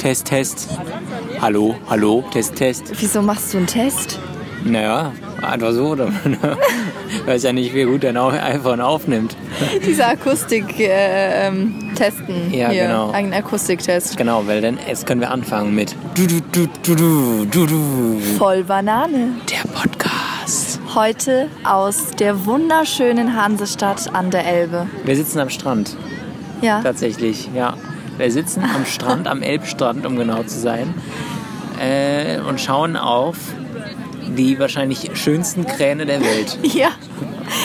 Test, Test. Hallo, hallo, Test, Test. Wieso machst du einen Test? Naja, einfach so. Oder? Weiß ja nicht, wie gut dein iPhone aufnimmt. Diese Akustik äh, ähm, testen. Ja, Hier, genau. Einen Akustiktest. Genau, weil dann jetzt können wir anfangen mit du du du du du Voll Banane. der Podcast. Heute aus der wunderschönen Hansestadt an der Elbe. Wir sitzen am Strand, Ja. tatsächlich. Ja, wir sitzen am Strand, am Elbstrand, um genau zu sein, äh, und schauen auf die wahrscheinlich schönsten Kräne der Welt. Ja.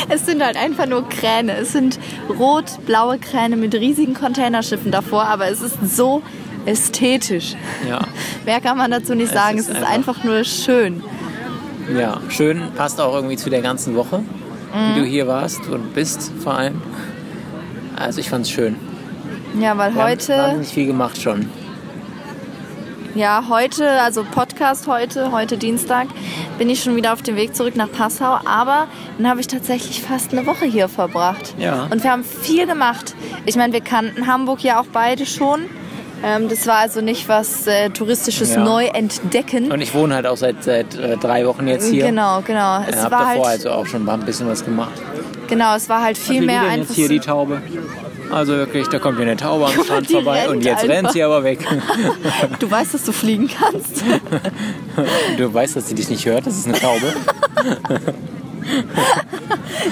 Es sind halt einfach nur Kräne. Es sind rot-blaue Kräne mit riesigen Containerschiffen davor, aber es ist so ästhetisch. Ja, Mehr kann man dazu nicht Es sagen. ist es ist einfach- einfach nur schön. ja, schön, passt auch irgendwie zu der ganzen Woche, Mhm. wie du hier warst und bist vor allem. Also ich fand's schön. Ja, weil Wir heute. haben wahnsinnig viel gemacht schon. Ja, heute, also Podcast heute, heute Dienstag, bin ich schon wieder auf dem Weg zurück nach Passau. Aber dann habe ich tatsächlich fast eine Woche hier verbracht. Ja. Und wir haben viel gemacht. Ich meine, wir kannten Hamburg ja auch beide schon. Ähm, das war also nicht was äh, touristisches Ja. Neuentdecken. Und ich wohne halt auch seit, seit äh, drei Wochen jetzt hier. Genau, genau. Ich habe war davor halt, also auch schon ein bisschen was gemacht. genau, es war halt viel mehr einfach. jetzt hier die Taube? Also wirklich, da kommt hier eine Taube am Strand vorbei rennt und jetzt rennt einfach. sie aber weg. du weißt, dass du fliegen kannst. Du weißt, dass sie dich nicht hört, das ist eine Taube.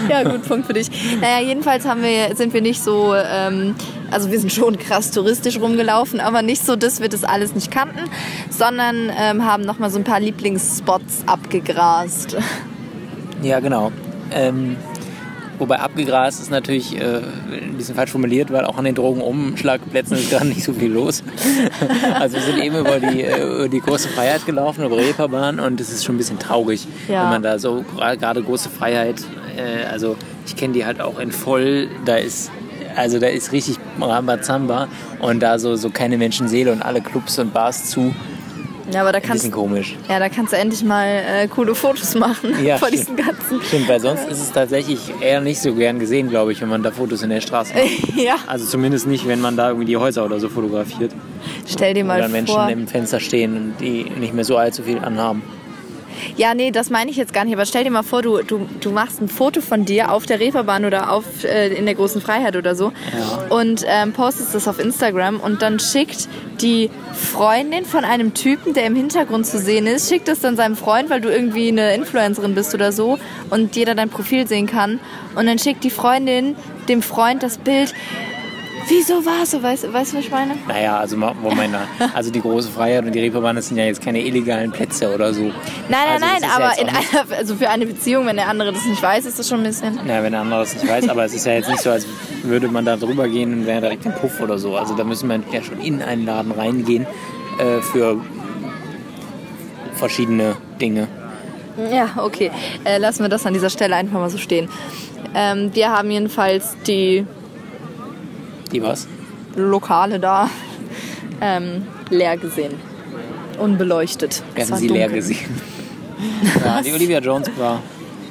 Ja, gut, Punkt für dich. Naja, jedenfalls haben wir, sind wir nicht so, ähm, also wir sind schon krass touristisch rumgelaufen, aber nicht so, dass wir das alles nicht kannten, sondern ähm, haben nochmal so ein paar Lieblingsspots abgegrast. Ja, genau. Ähm, wobei abgegrast ist natürlich äh, ein bisschen falsch formuliert, weil auch an den Drogenumschlagplätzen ist gerade nicht so viel los. also wir sind eben über die, äh, über die große Freiheit gelaufen, über Reeperbahn und es ist schon ein bisschen traurig, Ja. wenn man da so gerade große Freiheit, äh, also ich kenne die halt auch in voll, da ist also da ist richtig Rambazamba und da so, so keine Menschenseele und alle Clubs und Bars zu. Ja, aber da Ein kannst, bisschen komisch. ja, da kannst du endlich mal äh, coole Fotos machen Ja, von stimmt. diesen ganzen. Stimmt, weil sonst ist es tatsächlich eher nicht so gern gesehen, glaube ich, wenn man da Fotos in der Straße macht. ja, Also zumindest nicht, wenn man da irgendwie die Häuser oder so fotografiert. stell dir mal Oder Menschen vor. im Fenster stehen und die nicht mehr so allzu viel anhaben. Ja, nee, das meine ich jetzt gar nicht. Aber stell dir mal vor, du, du, du machst ein Foto von dir auf der Reeperbahn oder auf, äh, in der großen Freiheit oder so Ja. und ähm, postest das auf Instagram und dann schickt die Freundin von einem Typen, der im Hintergrund zu sehen ist, schickt das dann seinem Freund, weil du irgendwie eine Influencerin bist oder so und jeder dein Profil sehen kann. Und dann schickt die Freundin dem Freund das Bild. Wieso war es so? Weißt, weißt du, was ich meine? Naja, also, Moment also die große Freiheit und die Reeperbahn, das sind ja jetzt keine illegalen Plätze oder so. Nein, nein, Also nein, ja aber nicht- einer, also für eine Beziehung, wenn der andere das nicht weiß, ist das schon ein bisschen. Ja, wenn der andere das nicht weiß, aber es ist ja jetzt nicht so, als würde man da drüber gehen und wäre direkt ein Puff oder so. Also da müssen wir ja schon in einen Laden reingehen äh, für verschiedene Dinge. Ja, okay. Äh, lassen wir das an dieser Stelle einfach mal so stehen. Ähm, wir haben jedenfalls die Die was? Lokale da ähm, leer gesehen. Unbeleuchtet. Wir sie leer dunkel. gesehen. Ja, die Olivia Jones war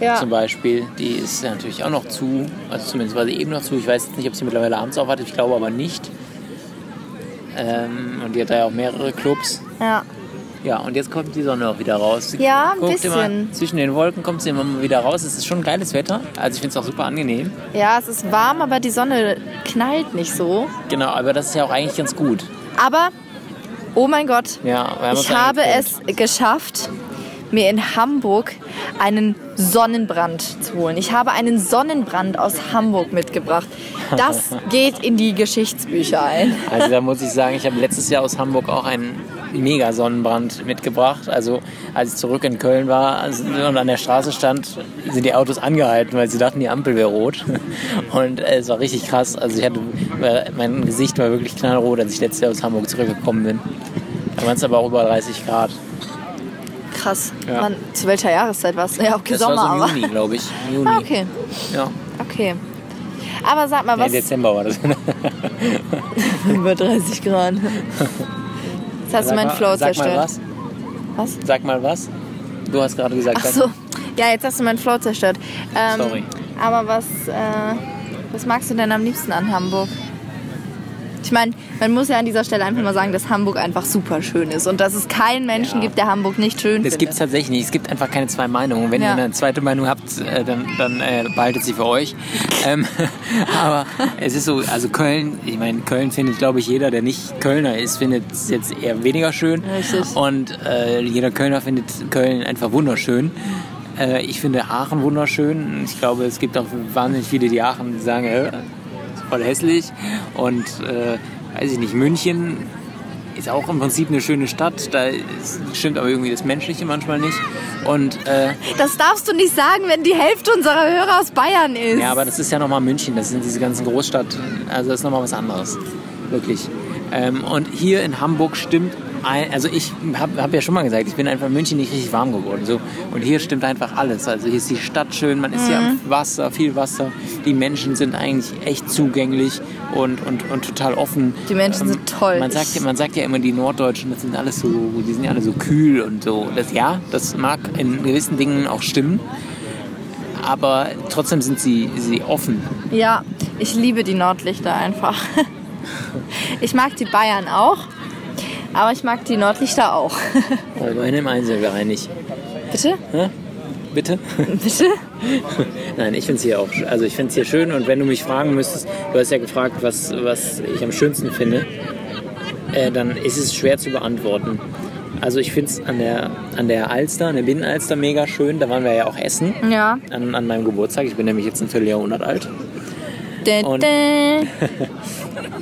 Ja. zum Beispiel, die ist natürlich auch noch zu, also zumindest war sie eben noch zu. Ich weiß nicht, ob sie mittlerweile abends auf hat, ich glaube aber nicht. Ähm, und die hat da ja auch mehrere Clubs. Ja. Ja, und jetzt kommt die Sonne auch wieder raus. Sie Ja, ein guckt Immer, bisschen. zwischen den Wolken kommt sie immer mal wieder raus. Es ist schon geiles Wetter. Also ich finde es auch super angenehm. ja, es ist warm, aber die Sonne knallt nicht so. Genau, aber das ist ja auch eigentlich ganz gut. Aber, oh mein Gott, Ja, ich habe es geschafft, mir in Hamburg einen Sonnenbrand zu holen. Ich habe einen Sonnenbrand aus Hamburg mitgebracht. Das geht in die Geschichtsbücher ein. Also da muss ich sagen, ich habe letztes Jahr aus Hamburg auch einen mega Sonnenbrand mitgebracht. Also als ich zurück in Köln war und an der Straße stand, sind die Autos angehalten, weil sie dachten, die Ampel wäre rot. Und äh, es war richtig krass. Also ich hatte, mein Gesicht war wirklich knallrot, als ich letztes Jahr aus Hamburg zurückgekommen bin. Da waren es aber auch über 30 Grad. Krass. Ja. Wann, zu welcher Jahreszeit war es? Ja, okay, Das Sommer, war so im. Juni, glaube ich. Juni. Ah, okay. Ja. Okay. Aber sag mal, Nee, was. Dezember war das. Über 30 Grad. Jetzt hast du Sag meinen mal- Flow Sag mal zerstört. was. Was? Sag mal was. Du hast gerade gesagt, Ach so. Ja, jetzt hast du meinen Flow zerstört. Ähm, Sorry. Aber was, äh, was magst du denn am liebsten an Hamburg? Ich meine, man muss ja an dieser Stelle einfach mal sagen, dass Hamburg einfach super schön ist und dass es keinen Menschen Ja. gibt, der Hamburg nicht schön Das findet. gibt es tatsächlich nicht. Es gibt einfach keine zwei Meinungen. Wenn Ja. ihr eine zweite Meinung habt, äh, dann, dann äh, behaltet sie für euch. ähm, aber es ist so, also Köln, ich meine, Köln findet, glaube ich, jeder, der nicht Kölner ist, findet es jetzt eher weniger schön. Richtig. Und äh, jeder Kölner findet Köln einfach wunderschön. Äh, ich finde Aachen wunderschön. Ich glaube, es gibt auch wahnsinnig viele, die Aachen sagen, äh, voll hässlich. Und äh, weiß ich nicht, München ist auch im Prinzip eine schöne Stadt. Da ist, stimmt aber irgendwie das Menschliche manchmal nicht. Und äh, Das darfst du nicht sagen, wenn die Hälfte unserer Hörer aus Bayern ist. ja, aber das ist ja nochmal München. Das sind diese ganzen Großstadt. Also das ist nochmal was anderes. Wirklich. Ähm, und hier in Hamburg stimmt ein, also ich habe hab ja schon mal gesagt, ich bin einfach in München nicht richtig warm geworden. So. Und hier stimmt einfach alles. Also hier ist die Stadt schön, man ist hier am Wasser, viel Wasser. Die Menschen sind eigentlich echt zugänglich und, und, und total offen. Die Menschen sind toll. Man sagt, ja- man sagt ja immer, die Norddeutschen, das sind alles so, die sind ja alle so kühl und so. Das, ja, das mag in gewissen Dingen auch stimmen. Aber trotzdem sind sie, sie offen. Ja, ich liebe die Nordlichter einfach. Ich mag die Bayern auch, aber ich mag die Nordlichter auch. Aber in dem einen sind wir einig. Bitte? Hä? Bitte? Bitte? Nein, ich finde es hier auch, also ich finde es hier schön und wenn du mich fragen müsstest, du hast ja gefragt, was, was ich am schönsten finde, äh, dann ist es schwer zu beantworten. Also ich finde es an der, an der Alster, an der Binnenalster mega schön, da waren wir ja auch essen. Ja. An, an meinem Geburtstag, ich bin nämlich jetzt ein Vierteljahrhundert alt. Und-.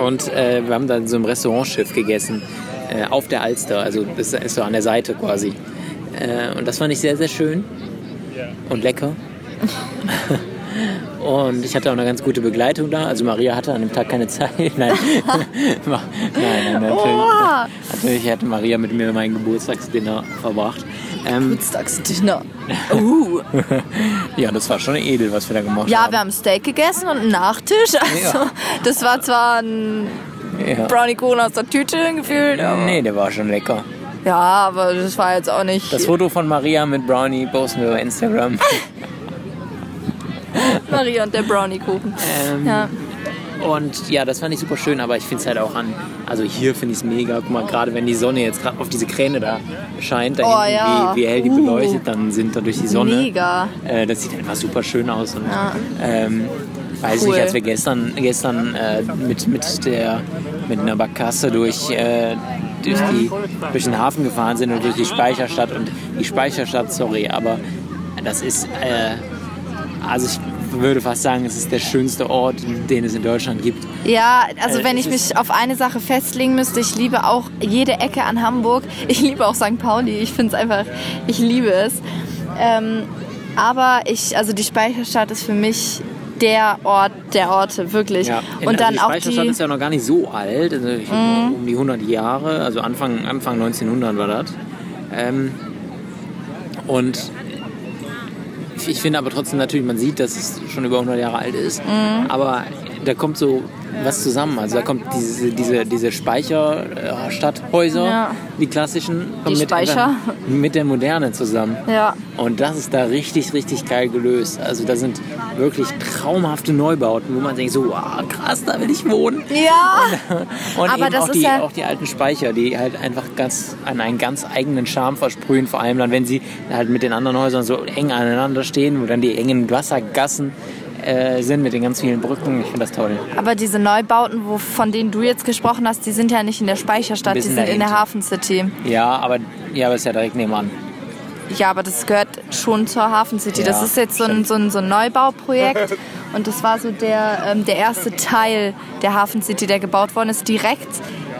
Und äh, wir haben dann so einem Restaurantschiff gegessen, äh, auf der Alster, also das ist so an der Seite quasi. Äh, und das fand ich sehr, sehr schön und lecker. Und ich hatte auch eine ganz gute Begleitung da. Also Maria hatte an dem Tag keine Zeit. Nein, nein, nein natürlich, Oha. natürlich hatte Maria mit mir mein Geburtstagsdinner verbracht. Ähm, Geburtstagsdinner. Uh. ja, das war schon edel, was wir da gemacht Ja, haben. wir haben Steak gegessen und einen Nachtisch. Also, Ja. das war zwar ein ja. Brownie Kuchen aus der Tüte gefühlt. aber- Nee, der war schon lecker. Ja, aber das war jetzt auch nicht. Das Foto von Maria mit Brownie posten wir bei Instagram. Maria und der Brownie Kuchen. Ähm, Ja. Und ja, das fand ich super schön, aber ich finde es halt auch an, also hier finde ich es mega. Guck mal, gerade wenn die Sonne jetzt gerade auf diese Kräne da scheint, da Oh, hinten, ja. wie, wie hell die Uh. beleuchtet dann sind da durch die Sonne. Mega. Äh, das sieht einfach super schön aus. Und, Ja. ähm, weiß Cool. nicht, als wir gestern, gestern äh, mit, mit, der, mit einer Barkasse durch, äh, durch, die, durch den Hafen gefahren sind und durch die Speicherstadt. Und die Speicherstadt, sorry, aber das ist, äh, also ich würde fast sagen, es ist der schönste Ort, den es in Deutschland gibt. Ja, also Äh, wenn ich mich auf eine Sache festlegen müsste, ich liebe auch jede Ecke an Hamburg. Ich liebe auch St. Pauli. Ich finde es einfach, ich liebe es. Ähm, aber ich, also die Speicherstadt ist für mich der Ort der Orte, wirklich. Ja. Und dann also die auch Speicherstadt die. ist ja noch gar nicht so alt, also ich, um die 100 Jahre, also Anfang, Anfang 1900 war das. Ähm, und ich- ich finde aber trotzdem natürlich, man sieht, dass es schon über 100 Jahre alt ist, Mhm. aber da kommt so was zusammen. Also da kommt diese, diese, diese Speicherstadthäuser, Ja. die klassischen, kommen Die mit, Speicher. mit der Moderne zusammen. Ja. Und das ist da richtig, richtig geil gelöst. Also da sind wirklich traumhafte Neubauten, wo man denkt so, wow, krass, da will ich wohnen. Ja. Und Aber eben das auch, ist die, ja- auch die alten Speicher, die halt einfach ganz an einen ganz eigenen Charme versprühen. Vor allem dann, wenn sie halt mit den anderen Häusern so eng aneinander stehen, wo dann die engen Wassergassen äh, sind mit den ganz vielen Brücken. Ich finde das toll. Aber diese Neubauten, wo, von denen du jetzt gesprochen hast, die sind ja nicht in der Speicherstadt, die sind in der dahinter. Hafen City. Ja, aber ja, aber ist ja direkt nebenan. Ja, aber das gehört schon zur Hafen City. das Ja, ist jetzt so ein, so ein, so ein Neubauprojekt. Und das war so der, ähm, der erste Teil der Hafen City, der gebaut worden ist. Direkt,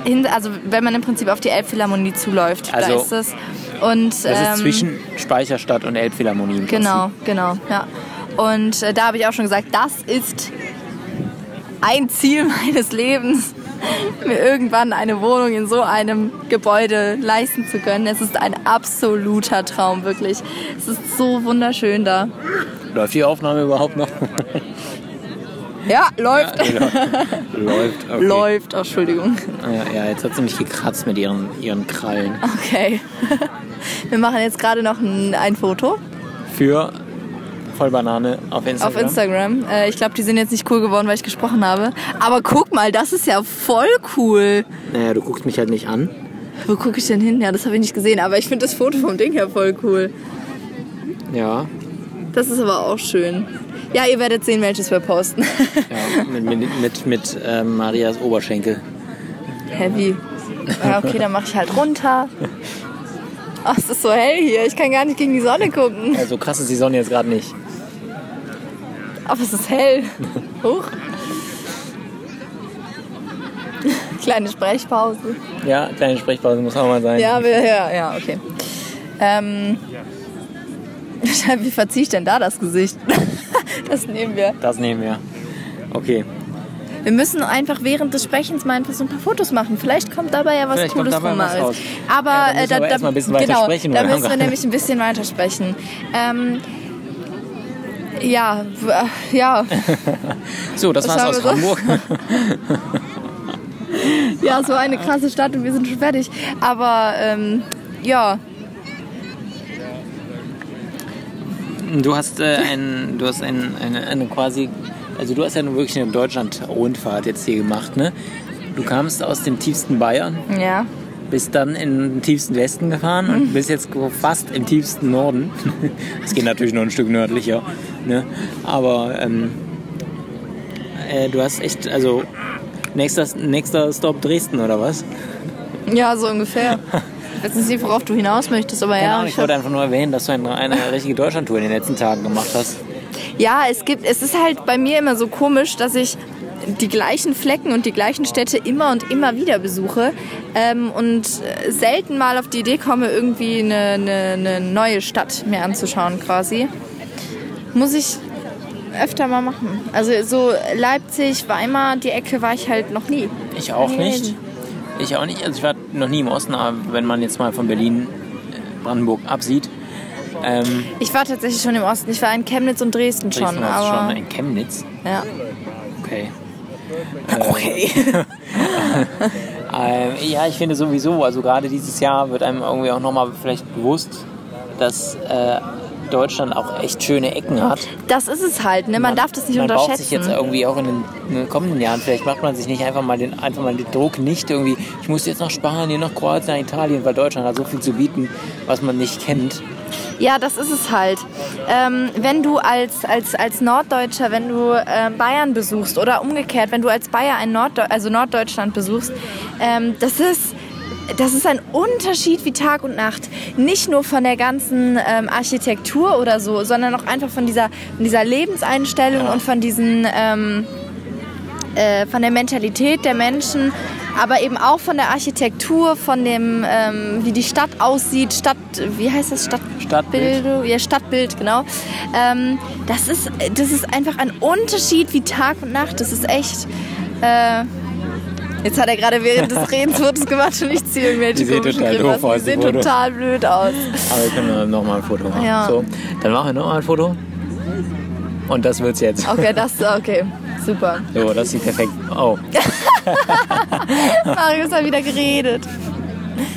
hin, also wenn man im Prinzip auf die Elbphilharmonie zuläuft. da Also, ist es. Und, Das ähm, ist zwischen Speicherstadt und Elbphilharmonie. Genau, genau, ja. Und äh, da habe ich auch schon gesagt, das ist ein Ziel meines Lebens, mir irgendwann eine Wohnung in so einem Gebäude leisten zu können. Es ist ein absoluter Traum, wirklich. Es ist so wunderschön da. Läuft die Aufnahme überhaupt noch? Ja, läuft. Läuft. Okay. Läuft, oh, Entschuldigung. Ja, ja, jetzt hat sie mich gekratzt mit ihren, ihren Krallen. Okay. Wir machen jetzt gerade noch ein, ein Foto. Für, Vollbanane auf Instagram. auf Instagram. Äh, ich glaube, die sind jetzt nicht cool geworden, weil ich gesprochen habe. Aber guck mal, das ist ja voll cool. Naja, du guckst mich halt nicht an. Wo gucke ich denn hin? Ja, das habe ich nicht gesehen, aber ich finde das Foto vom Ding her voll cool. Ja. Das ist aber auch schön. Ja, ihr werdet sehen, welches wir posten. ja mit mit, mit, mit ähm, Marias Oberschenkel. Heavy. Ja, okay, dann mache ich halt runter. Ach, es ist so hell hier. Ich kann gar nicht gegen die Sonne gucken. Also krass ist die Sonne jetzt gerade nicht. Aber es ist hell. Huch. Kleine Sprechpause. Ja, kleine Sprechpause muss auch mal sein. Ja, wir, ja, ja, okay. Ähm, wie verziehe ich denn da das Gesicht? das nehmen wir. Das nehmen wir. Okay. Wir müssen einfach während des Sprechens mal einfach so ein paar Fotos machen. Vielleicht kommt dabei ja was Vielleicht Cooles raus. Aber, Ja, dann müssen äh, wir bisschen weiter genau, da müssen wir nämlich ein bisschen weiter sprechen. Ähm, ja, äh, ja, So, das Was war's aus so? Hamburg. ja, so eine krasse Stadt und wir sind schon fertig. Aber ähm, ja, Du hast äh, ein, du hast ein, eine, eine quasi, also du hast ja nun wirklich eine Deutschland-Rundfahrt jetzt hier gemacht, ne? Du kamst aus dem tiefsten Bayern, ja. Bist dann in den tiefsten Westen gefahren und bist jetzt fast im tiefsten Norden. Es geht natürlich noch ein Stück nördlicher, ne? Aber ähm, äh, du hast echt, also nächster, nächster Stop Dresden oder was? Ja, so ungefähr. Ich weiß nicht, worauf du hinaus möchtest, aber ja. Ich ich wollte einfach nur erwähnen, dass du eine, eine richtige Deutschlandtour in den letzten Tagen gemacht hast. Ja, es gibt, es ist halt bei mir immer so komisch, dass ich die gleichen Flecken und die gleichen Städte immer und immer wieder besuche ähm, und äh, selten mal auf die Idee komme, irgendwie eine, eine, eine neue Stadt mir anzuschauen quasi. Muss ich öfter mal machen. Also so Leipzig, Weimar, die Ecke war ich halt noch nie. Ich auch nicht. Ich auch nicht. Also ich war noch nie im Osten, aber wenn man jetzt mal von Berlin, äh, Brandenburg absieht, ähm, Ich war tatsächlich schon im Osten. Ich war in Chemnitz und Dresden schon. Dresden du aber schon in Chemnitz. ja. Okay. Okay. Ähm, ja, ich finde sowieso, also gerade dieses Jahr wird einem irgendwie auch nochmal vielleicht bewusst, dass äh, Deutschland auch echt schöne Ecken hat. Das ist es halt, ne? Man, darf das nicht man unterschätzen. baut sich jetzt irgendwie auch in den, in den kommenden Jahren, vielleicht macht man sich nicht einfach mal den, einfach mal den Druck nicht irgendwie, ich muss jetzt nach Spanien, nach Kroatien, nach Italien, weil Deutschland hat so viel zu bieten, was man nicht kennt. Ja, das ist es halt. Ähm, wenn du als, als, als Norddeutscher, wenn du äh, Bayern besuchst oder umgekehrt, wenn du als Bayer ein Norddeu also Norddeutschland besuchst, ähm, das ist das ist ein Unterschied wie Tag und Nacht. Nicht nur von der ganzen ähm, Architektur oder so, sondern auch einfach von dieser, von dieser Lebenseinstellung Ja. und von diesen ähm, äh, von der Mentalität der Menschen, aber eben auch von der Architektur, von dem, ähm, wie die Stadt aussieht, Stadt, wie heißt das, Stadt Stadtbild. Bild, ja, Stadtbild, genau. Ähm, das, ist, das ist einfach ein Unterschied wie Tag und Nacht. Das ist echt. Äh, jetzt hat er gerade während des Redens Fotos gemacht und ich ziehe irgendwelche Die sehen total doof aus, Die sehen total blöd aus. Aber wir können noch mal ein Foto machen. Ja. So, dann machen wir noch mal ein Foto. Und das wird's jetzt. Okay, das, okay, super. So, das sieht perfekt. Oh, Marius hat wieder geredet.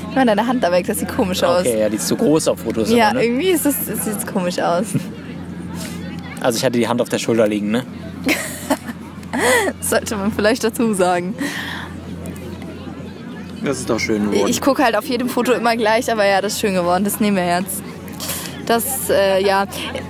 Ich meine, deine Hand da weg, das sieht komisch aus. okay, ja, die ist zu groß auf Fotos. Ja, aber, ne? irgendwie ist das, das sieht komisch aus. Also ich hatte die Hand auf der Schulter liegen, ne? Sollte man vielleicht dazu sagen. Das ist doch schön geworden. Ich gucke halt auf jedem Foto immer gleich, aber ja, das ist schön geworden. Das nehmen wir jetzt. Das, äh, ja,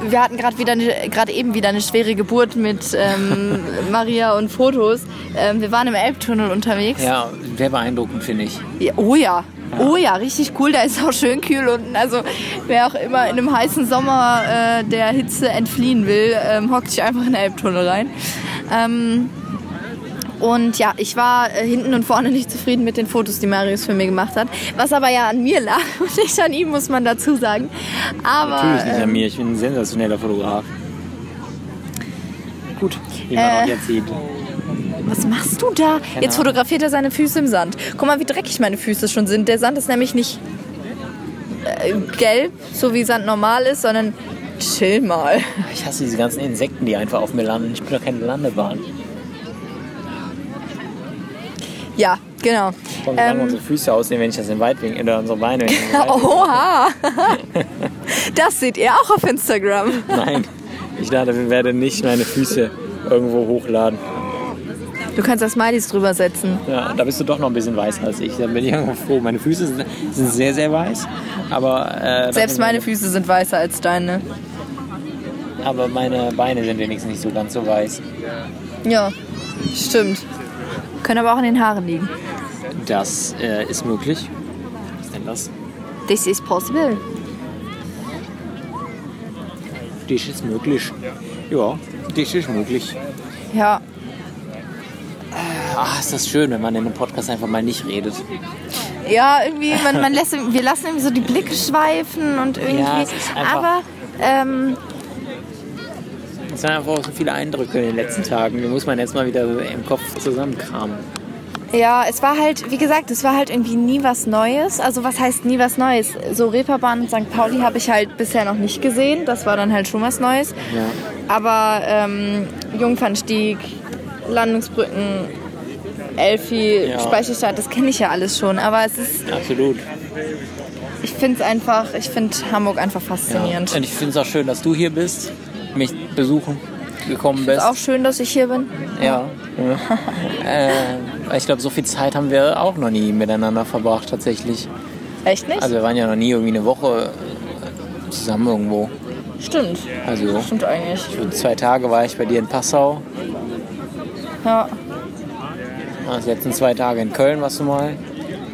wir hatten gerade wieder, gerade eben wieder eine schwere Geburt mit ähm, Maria und Fotos. Ähm, wir waren im Elbtunnel unterwegs. ja, sehr beeindruckend, finde ich. Ja, oh ja. Oh ja, richtig cool. Da ist auch schön kühl unten. Also wer auch immer in einem heißen Sommer äh, der Hitze entfliehen will, ähm, hockt sich einfach in den Elbtunnel rein. Ähm, und ja, ich war äh, hinten und vorne nicht zufrieden mit den Fotos, die Marius für mich gemacht hat. Was aber ja an mir lag und nicht an ihm, muss man dazu sagen. Aber Natürlich nicht an ähm, mir, ich bin ein sensationeller Fotograf. Gut, wie man Äh, auch jetzt sieht. was machst du da? Jetzt Ahnung. fotografiert er seine Füße im Sand. Guck mal, wie dreckig meine Füße schon sind. Der Sand ist nämlich nicht äh, gelb, so wie Sand normal ist, sondern chill mal. Ich hasse diese ganzen Insekten, die einfach auf mir landen. Ich bin doch keine Landebahn. Ja, genau. Komm, wie lange Ähm, unsere Füße aussehen, wenn ich das in Weitwinkel oder unsere Beine. Oha! Das seht ihr auch auf Instagram. Nein, Ich dachte, werde nicht meine Füße irgendwo hochladen. Du kannst da Smileys drüber setzen. Ja, da bist du doch noch ein bisschen weißer als ich. Da bin ich irgendwo froh. Meine Füße sind, sind sehr, sehr weiß. Aber, äh, Selbst meine Füße sind weißer als deine. aber meine Beine sind wenigstens nicht so ganz so weiß. Ja, stimmt. Können aber auch in den Haaren liegen. Das äh, ist möglich. Was ist denn das? This is possible. Das ist möglich. Ja, das ist möglich. Ja, Ach, ist das schön, wenn man in einem Podcast einfach mal nicht redet. ja irgendwie, man, man lässt, wir lassen irgendwie so die Blicke schweifen und irgendwie. Ja, aber ähm, Es waren einfach auch so viele Eindrücke in den letzten Tagen. Die muss man jetzt mal wieder im Kopf zusammenkramen. ja, es war halt, wie gesagt, es war halt irgendwie nie was Neues. Also was heißt nie was Neues? So Reeperbahn und St. Pauli habe ich halt bisher noch nicht gesehen. Das war dann halt schon was Neues. Ja. Aber ähm, Jungfernstieg, Landungsbrücken, Elfi, Ja. Speicherstadt, das kenne ich ja alles schon. Aber es ist, Absolut. ich finde es einfach, ich finde Hamburg einfach Ja. faszinierend. Und ich finde es auch schön, dass du hier bist, mich besuchen gekommen bist. Ist auch schön, dass ich hier bin. Ja. äh, ich glaube, so viel Zeit haben wir auch noch nie miteinander verbracht, tatsächlich. Echt nicht? Also wir waren ja noch nie irgendwie eine Woche äh, zusammen irgendwo. Stimmt. Also Stimmt eigentlich. zwei Tage war ich bei dir in Passau. Ja. Die letzten zwei Tage in Köln warst du mal.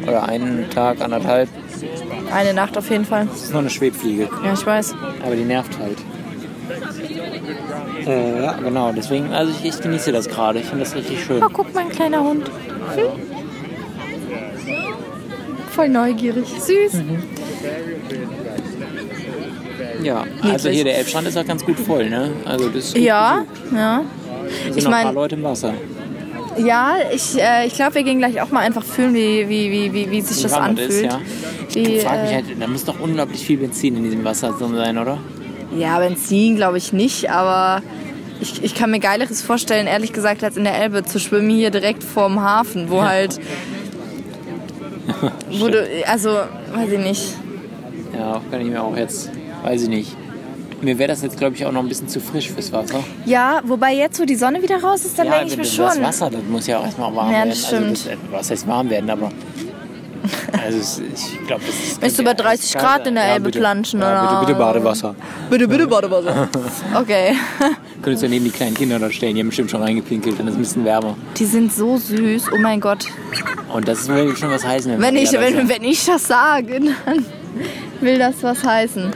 Oder einen Tag, anderthalb. Eine Nacht auf jeden Fall. Das ist noch eine Schwebfliege. Ja, ich weiß. Aber die nervt halt. Äh, ja, genau. Deswegen, also ich, ich genieße das gerade. Ich finde das richtig schön. Oh, guck mal, ein kleiner Hund. Hm. Voll neugierig. Süß. Mhm. Ja, also hier der Elbstrand ist auch ganz gut voll, ne? Also das Ja, besucht. ja. Da sind ich noch ein paar Leute im Wasser. Ja, ich, äh, ich glaube, wir gehen gleich auch mal einfach fühlen, wie, wie, wie, wie, wie sich das anfühlt. ist, ja. Wie, Ich frage mich äh, halt, da muss doch unglaublich viel Benzin in diesem Wasser drin sein, oder? Ja, Benzin glaube ich nicht, aber ich, ich kann mir Geileres vorstellen, ehrlich gesagt, als in der Elbe zu schwimmen, hier direkt vorm Hafen, wo halt. wo du, also, weiß ich nicht. Ja, kann ich mir auch jetzt, weiß ich nicht. Mir wäre das jetzt, glaube ich, auch noch ein bisschen zu frisch fürs Wasser. Ja, wobei jetzt, wo die Sonne wieder raus ist, dann ja, denke ich mir das schon. Wasser, das muss ja auch erstmal warm Ja, werden. das stimmt. Also das, was heißt warm werden, aber. Also ich glaube, das ist. Möchtest du bei 30 Grad in der ja, Elbe bitte. planschen, ja, oder? Bitte, bitte Badewasser. Bitte, bitte, Badewasser. Okay. Könntest du neben die kleinen Kinder dort stellen, die haben bestimmt schon reingepinkelt, dann ist es ein bisschen wärmer. Die sind so süß, oh mein Gott. Und das will schon was heißen. Wenn ich, Maria das wenn, sagt. wenn ich das sage, dann will das was heißen.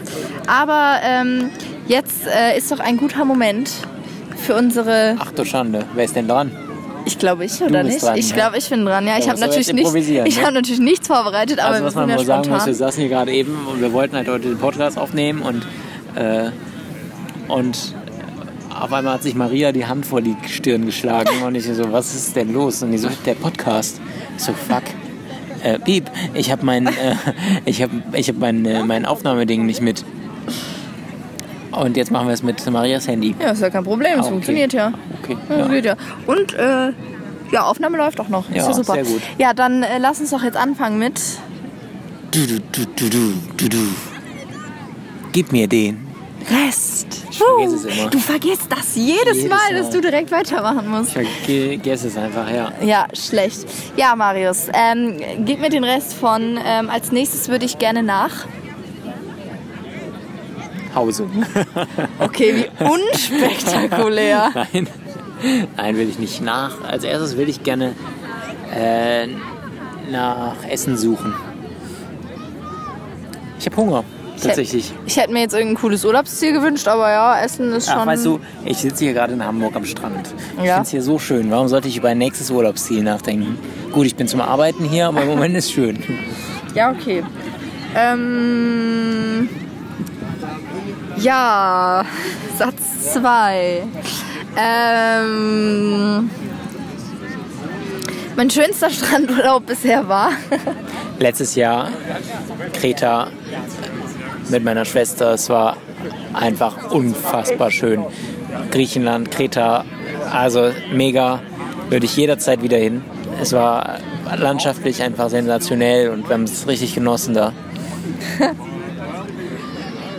Aber ähm, jetzt äh, ist doch ein guter Moment für unsere. Ach du Schande, wer ist denn dran? Ich glaube ich oder nicht? dran, ich glaube ich bin dran. Ja, ich habe natürlich nicht. Ich ne? habe natürlich nichts vorbereitet, aber Also was wir man ja sagen muss, wir saßen hier gerade eben und wir wollten halt heute den Podcast aufnehmen und, äh, und auf einmal hat sich Maria die Hand vor die Stirn geschlagen und ich so, was ist denn los? Und die so, der Podcast. Ich so, fuck. Äh, Piep, ich habe mein, äh, ich hab, ich hab mein, äh, mein Aufnahmeding nicht mit. Und jetzt machen wir es mit Marias Handy. Ja, ist ja kein Problem, es Ah, okay. funktioniert ja. Okay. Ja, Ja. Und äh, ja, Aufnahme läuft auch noch. Ist Ja, ja super. sehr gut. Ja, dann äh, lass uns doch jetzt anfangen mit. Du, du, du, du, du, du, du. Gib mir den. Rest. Ich vergesse es immer. Du vergisst das jedes, Jedes Mal, dass Mal. du direkt weitermachen musst. Ich vergesse es einfach, ja. Ja, schlecht. Ja, Marius, ähm, gib mir den Rest von. Ähm, als nächstes würde ich gerne nach. Hause. Okay, wie unspektakulär. Nein. Nein, will ich nicht. Nach. Als erstes will ich gerne äh, nach Essen suchen. Ich habe Hunger. Tatsächlich. Ich hätte mir jetzt irgendein cooles Urlaubsziel gewünscht, aber ja, Essen ist schon. Ach, weißt du, ich sitze hier gerade in Hamburg am Strand. Ich Ja. finde es hier so schön. Warum sollte ich über ein nächstes Urlaubsziel nachdenken? Gut, ich bin zum Arbeiten hier, aber im Moment ist schön. Ja, okay. Ähm, ja, Satz 2. Ähm, mein schönster Strandurlaub bisher war. Letztes Jahr Kreta mit meiner Schwester. Es war einfach unfassbar schön. Griechenland, Kreta, also mega. Würde ich jederzeit wieder hin. Es war landschaftlich einfach sensationell und wir haben es richtig genossen da.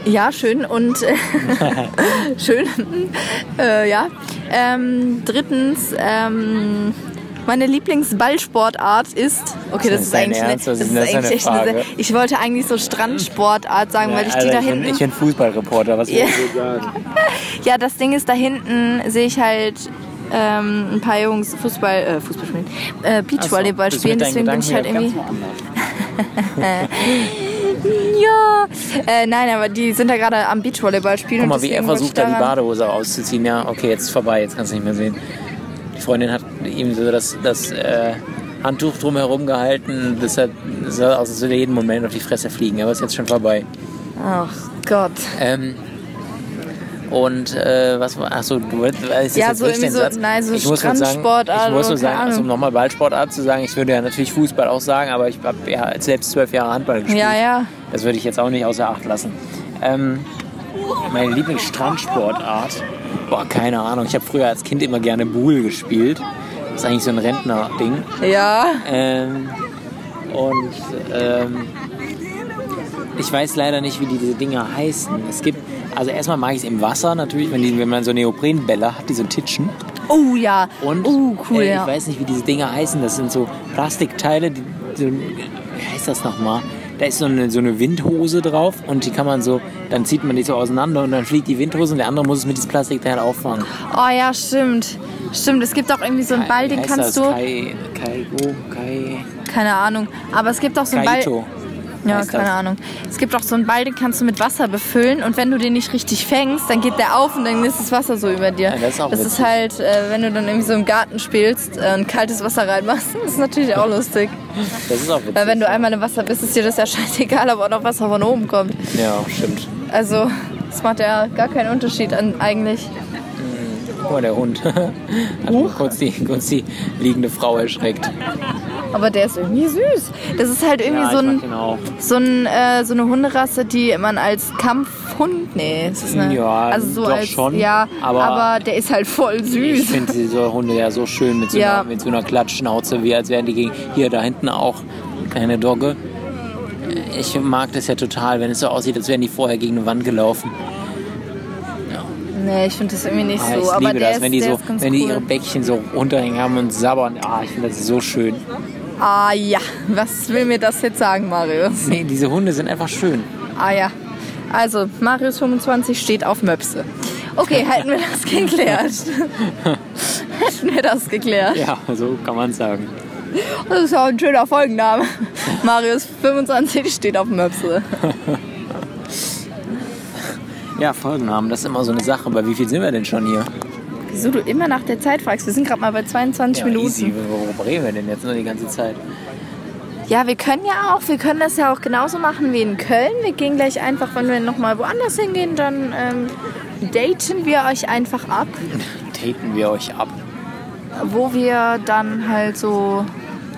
Ja, schön und äh, schön. äh, ja. Ähm, drittens, ähm, meine Lieblingsballsportart ist. Okay, das, Das ist eigentlich, Ernst? eine, das ist das eigentlich eine echt eine Ich wollte eigentlich so Strandsportart sagen, weil ich die Alter, da ich bin, hinten. ich bin Fußballreporter, was Ja. willst du sagen? Ja, das Ding ist, da hinten sehe ich halt ähm, ein paar Jungs Fußball, äh, Fußball spielen, äh, Beachvolleyball du spielen, deswegen bin ich halt irgendwie. Ja! Äh, nein, aber die sind da gerade am Beachvolleyball spielen. Guck mal, wie er versucht, da die Badehose auszuziehen. Ja, okay, jetzt ist vorbei, jetzt kannst du nicht mehr sehen. Die Freundin hat ihm so das, das äh, Handtuch drumherum gehalten. Das sah aus, als würde er jeden Moment auf die Fresse fliegen, aber ist jetzt schon vorbei. Ach Gott. Ähm, und äh, was war, achso, du wolltest, ist Ja, jetzt so richtig irgendwie dein so- Satz? nein, so ich muss sagen, Strandsportart ich muss nur keine sagen, also, um nochmal Ballsportart zu sagen, ich würde ja natürlich Fußball auch sagen, aber ich habe ja selbst zwölf Jahre Handball gespielt. Ja, ja. Das würde ich jetzt auch nicht außer Acht lassen. Ähm, meine Lieblingsstrandsportart, boah, keine Ahnung. Ich habe früher als Kind immer gerne Buhl gespielt. Das ist eigentlich so ein Rentner-Ding. Ja. Ähm, und ähm, ich weiß leider nicht, wie die, diese Dinger heißen. Es gibt, also erstmal mag ich es im Wasser natürlich, wenn, die, wenn man so Neoprenbälle hat, die so titschen. Oh ja. Und oh, cool, äh, ich ja. weiß nicht, wie diese Dinger heißen. Das sind so Plastikteile, die, so, wie heißt das nochmal? Da ist so eine, so eine Windhose drauf und die kann man so, dann zieht man die so auseinander und dann fliegt die Windhose und der andere muss es mit diesem Plastikteil auffangen. Oh ja, stimmt. Stimmt, es gibt auch irgendwie so einen Ball, den kannst das? du. Kai, Kaigo, Kai, Keine Ahnung. Aber es gibt auch so einen Ball. Kaito. Ja, heißt keine das. Ahnung. Es gibt auch so einen Ball, den kannst du mit Wasser befüllen und wenn du den nicht richtig fängst, dann geht der auf und dann ist das Wasser so über dir. Ja, das ist auch ist witzig. halt, äh, wenn du dann irgendwie so im Garten spielst äh, und kaltes Wasser reinmachst, das ist natürlich auch lustig. Das ist auch witzig. Weil wenn du einmal im Wasser bist, ist dir das ja scheißegal, ob auch noch Wasser von oben kommt. Ja, stimmt. Also, das macht ja gar keinen Unterschied an, eigentlich. Mal, der Hund. Hat kurz die, kurz die liegende Frau erschreckt. Aber der ist irgendwie süß. Das ist halt irgendwie Ja, so, ich ein, so, ein, äh, so eine Hunderasse, die man als Kampfhund. Nee, es ist eine. Ja, also so doch als, schon, Ja, aber- aber, der ist halt voll Ich süß. finde diese Hunde ja so schön mit so, Ja. einer, mit so einer Klatschschnauze, wie als wären die gegen. Hier, da hinten auch. Kleine Dogge. Ich mag das ja total, wenn es so aussieht, als wären die vorher gegen eine Wand gelaufen. Nee, ich finde das irgendwie nicht Ah, so. ich aber liebe das, ist, wenn die, so, wenn die ihre Bäckchen so runterhängen haben und sabbern. Ah, ich finde das so schön. Ah ja, was will mir das jetzt sagen, Marius? Nee, diese Hunde sind einfach schön. Ah ja. Also, Marius 25 steht auf Möpse. Okay, halten wir das geklärt. hätten wir das geklärt. Ja, so kann man sagen. Das ist auch ein schöner Folgenname. Marius 25 steht auf Möpse. Ja, Folgennamen, das ist immer so eine Sache. Bei wie viel sind wir denn schon hier? Wieso du immer nach der Zeit fragst? Wir sind gerade mal bei 22 Ja, Minuten. easy. Worüber reden wir denn jetzt nur die ganze Zeit? Ja, wir können ja auch, wir können das ja auch genauso machen wie in Köln. Wir gehen gleich einfach, wenn wir nochmal woanders hingehen, dann ähm, daten wir euch einfach ab, Taten wir euch ab. wo wir dann halt so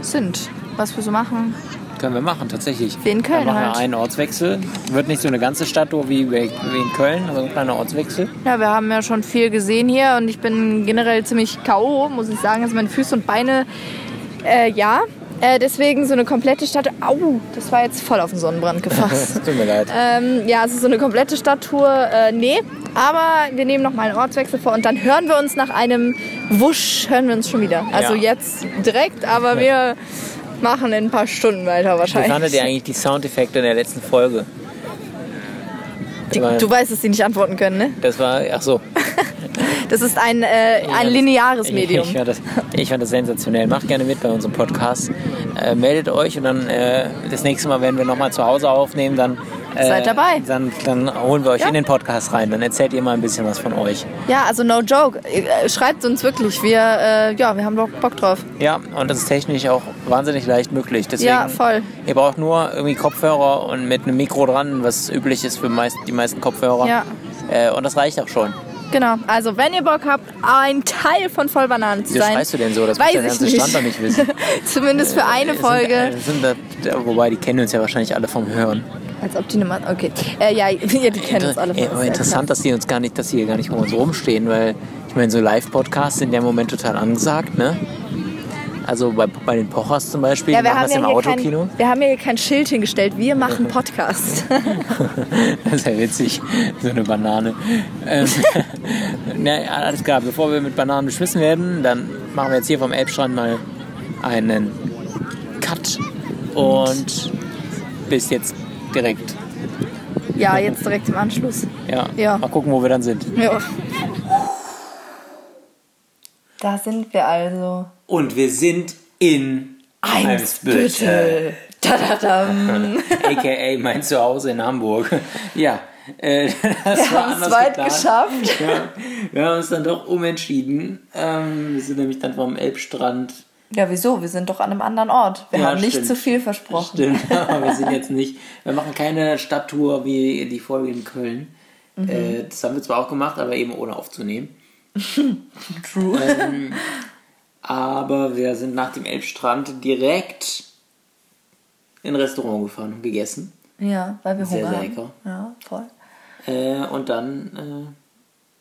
sind, was wir so machen. Können wir machen, tatsächlich. Wie in Köln Dann machen wir halt. einen Ortswechsel. Wird nicht so eine ganze Stadttour wie, wie in Köln, aber ein kleiner Ortswechsel. Ja, wir haben ja schon viel gesehen hier und ich bin generell ziemlich K.O., muss ich sagen. Also meine Füße und Beine, äh, ja. Äh, deswegen so eine komplette Stadt. Au, das war jetzt voll auf den Sonnenbrand gefasst. Tut mir leid. Ähm, ja, also so eine komplette Stadttour, äh, nee. Aber wir nehmen noch mal einen Ortswechsel vor und dann hören wir uns nach einem Wusch, hören wir uns schon wieder. Also Ja. jetzt direkt, aber wir machen in ein paar Stunden weiter Wie wahrscheinlich. fandet ihr eigentlich die Soundeffekte in der letzten Folge? Die, Weil- du weißt, dass die nicht antworten können, ne? Das war, ach so. Das ist ein, äh, ein lineares Medium. Ich, ich, fand das, ich fand das sensationell. Macht gerne mit bei unserem Podcast. Äh, meldet euch und dann äh, das nächste Mal, wenn wir nochmal zu Hause aufnehmen, dann, Seid dabei. Dann, dann holen wir euch Ja. in den Podcast rein. Dann erzählt ihr mal ein bisschen was von euch. Ja, also no joke. Äh, Schreibt uns wirklich. Wir, äh, ja, wir haben Bock, drauf. Ja, und das ist technisch auch wahnsinnig leicht möglich. Deswegen, Ja, voll. Ihr braucht nur irgendwie Kopfhörer und mit einem Mikro dran, was üblich ist für meist, die meisten Kopfhörer. Ja. Äh, und das reicht auch schon. Genau. Also, wenn ihr Bock habt, ein Teil von Vollbananen zu Wieso sein. schreist du denn so? Das weiß muss der ich ganze nicht. Stand doch nicht wissen. Zumindest für eine Äh, Folge. Sind, äh, sind da, wobei, die kennen uns ja wahrscheinlich alle vom Hören. Als ob die eine Mann. Okay. Äh, ja, ja, die kennen uns alle Äh, aber interessant, dass die uns gar nicht, dass die hier gar nicht um uns rumstehen, weil ich meine, so Live-Podcasts sind ja im Moment total angesagt, ne? Also bei, bei den Pochers zum Beispiel, Ja, die wir machen haben, das ja im Autokino. kein, wir haben ja hier kein Schild hingestellt. Wir machen Podcast. Das ist ja witzig, so eine Banane. Ähm, na, ja, alles klar, bevor wir mit Bananen beschmissen werden, dann machen wir jetzt hier vom Elbstrand mal einen Cut und bis jetzt direkt. ja, jetzt direkt im Anschluss. Ja, Ja. mal gucken, wo wir dann sind. Ja. Da sind wir also. Und wir sind in Eimsbüttel. Tadadam. a.k.a. mein Zuhause in Hamburg. Ja, äh, das Wir haben es weit geplant. geschafft. Ja, wir haben uns dann doch umentschieden. Ähm, wir sind nämlich dann vom Elbstrand. Ja, wieso? Wir sind doch an einem anderen Ort. Wir Ja, haben nicht stimmt. zu viel versprochen. Stimmt, aber wir sind jetzt nicht. Wir machen keine Stadttour wie die Folge in Köln. Mhm. Äh, das haben wir zwar auch gemacht, aber eben ohne aufzunehmen. True. Ähm, aber wir sind nach dem Elbstrand direkt in ein Restaurant gefahren und gegessen. Ja, weil wir Sehr, Hunger sehr haben. lecker. Ja, voll. Äh, und dann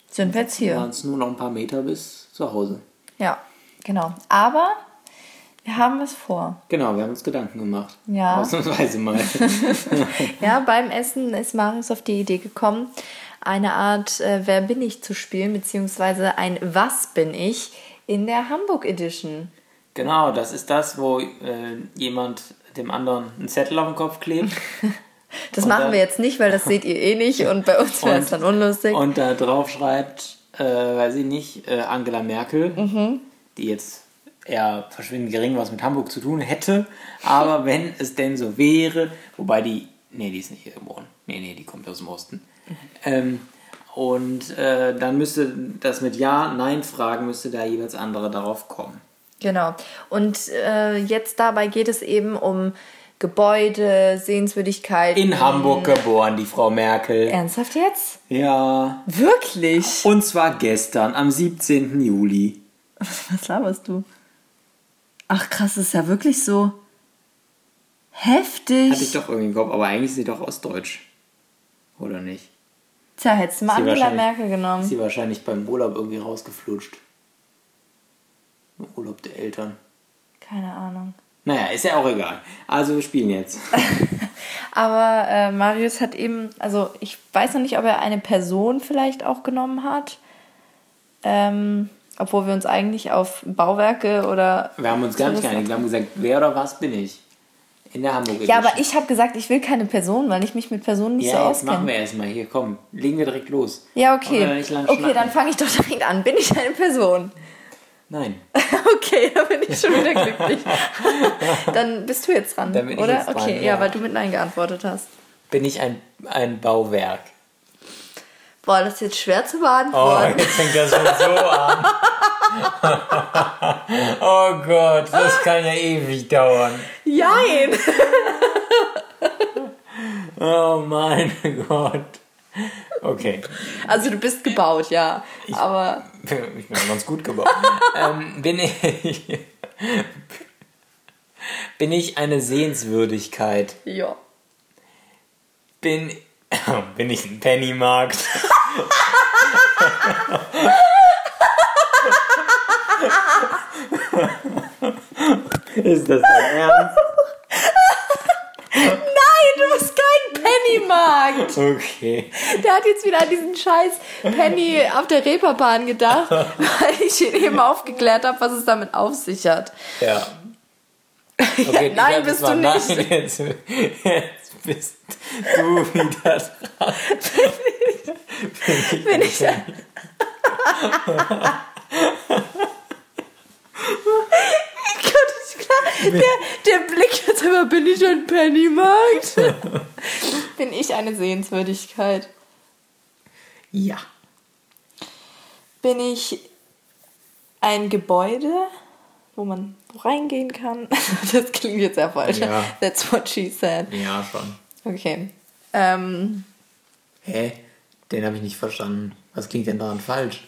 Sind wir jetzt äh, waren hier? es nur noch ein paar Meter bis zu Hause. Ja, genau. Aber wir haben was vor. Genau, wir haben uns Gedanken gemacht. Ja. Ausnahmsweise mal. Ja, beim Essen ist Marius auf die Idee gekommen, eine Art äh, Wer bin ich zu spielen, beziehungsweise ein Was bin ich in der Hamburg Edition. genau, das ist das, wo äh, jemand dem anderen einen Zettel auf den Kopf klebt. Das Und machen dann- wir jetzt nicht, weil das seht ihr eh nicht und bei uns wäre es dann unlustig. Und da drauf schreibt, äh, weiß ich nicht, äh, Angela Merkel, Mhm. die jetzt eher verschwindend gering was mit Hamburg zu tun hätte. Aber wenn es denn so wäre, wobei die, nee, die ist nicht hier geboren. Nee, nee, die kommt aus dem Osten. Mhm. Ähm, und äh, dann müsste das mit Ja, Nein fragen, müsste da jeweils andere darauf kommen. Genau. Und äh, jetzt dabei geht es eben um Gebäude, Sehenswürdigkeiten. In Hamburg geboren, die Frau Merkel. Ernsthaft jetzt? Ja. Wirklich? Und zwar gestern, am 17. Juli. Was laberst du? Ach krass, ist ja wirklich so heftig. Hatte ich doch irgendwie im Kopf, aber eigentlich ist sie doch ostdeutsch. Oder nicht? Tja, hättest du mal Sie Angela Merkel Ist genommen. sie wahrscheinlich beim Urlaub irgendwie rausgeflutscht. Im Urlaub der Eltern. Keine Ahnung. Naja, ist ja auch egal. Also wir spielen jetzt. Aber äh, Marius hat eben, also ich weiß noch nicht, ob er eine Person vielleicht auch genommen hat. Ähm, obwohl wir uns eigentlich auf Bauwerke oder. Wir haben uns gar nicht geeinigt. Wir haben gesagt, wer oder was bin ich? In der Hamburg Ja, aber ich habe gesagt, ich will keine Person, weil ich mich mit Personen nicht so Ja, jetzt machen auskenne. wir erstmal. Hier, komm. Legen wir direkt los. Ja, okay. Okay, dann fange ich doch direkt an. Bin ich eine Person? Nein. Okay, da bin ich schon wieder glücklich. Dann bist du jetzt dran, Dann bin ich oder? jetzt dran, okay, ja. ja, weil du mit Nein geantwortet hast. Bin ich ein, ein Bauwerk? Boah, das ist jetzt schwer zu Oh, beantworten. jetzt fängt das schon so an. oh Gott, das kann ja ewig dauern. Jein! Oh mein Gott. Okay. Also du bist gebaut, ja. Aber Ich bin ganz gut gebaut. ähm, bin ich. Bin ich eine Sehenswürdigkeit? ja. Bin. Bin ich ein Pennymarkt? Ist das dein Ernst? Nein, du bist kein Pennymarkt! Okay. Der hat jetzt wieder an diesen scheiß Penny auf der Reeperbahn gedacht, weil ich ihn eben aufgeklärt habe, was es damit auf sich hat. Ja. Okay, Nein, ich hab bist du nicht. Nein, jetzt, jetzt bist du wieder dran. Bin ich Gott, ist klar. Der, der Blick jetzt immer, bin ich ein Pennymarkt? bin ich eine Sehenswürdigkeit? Ja. Bin ich ein Gebäude, wo man reingehen kann? Das klingt jetzt sehr falsch. Ja. That's what she said. Ja, schon. Okay. Ähm, Hä? Den habe ich nicht verstanden. Was klingt denn daran falsch?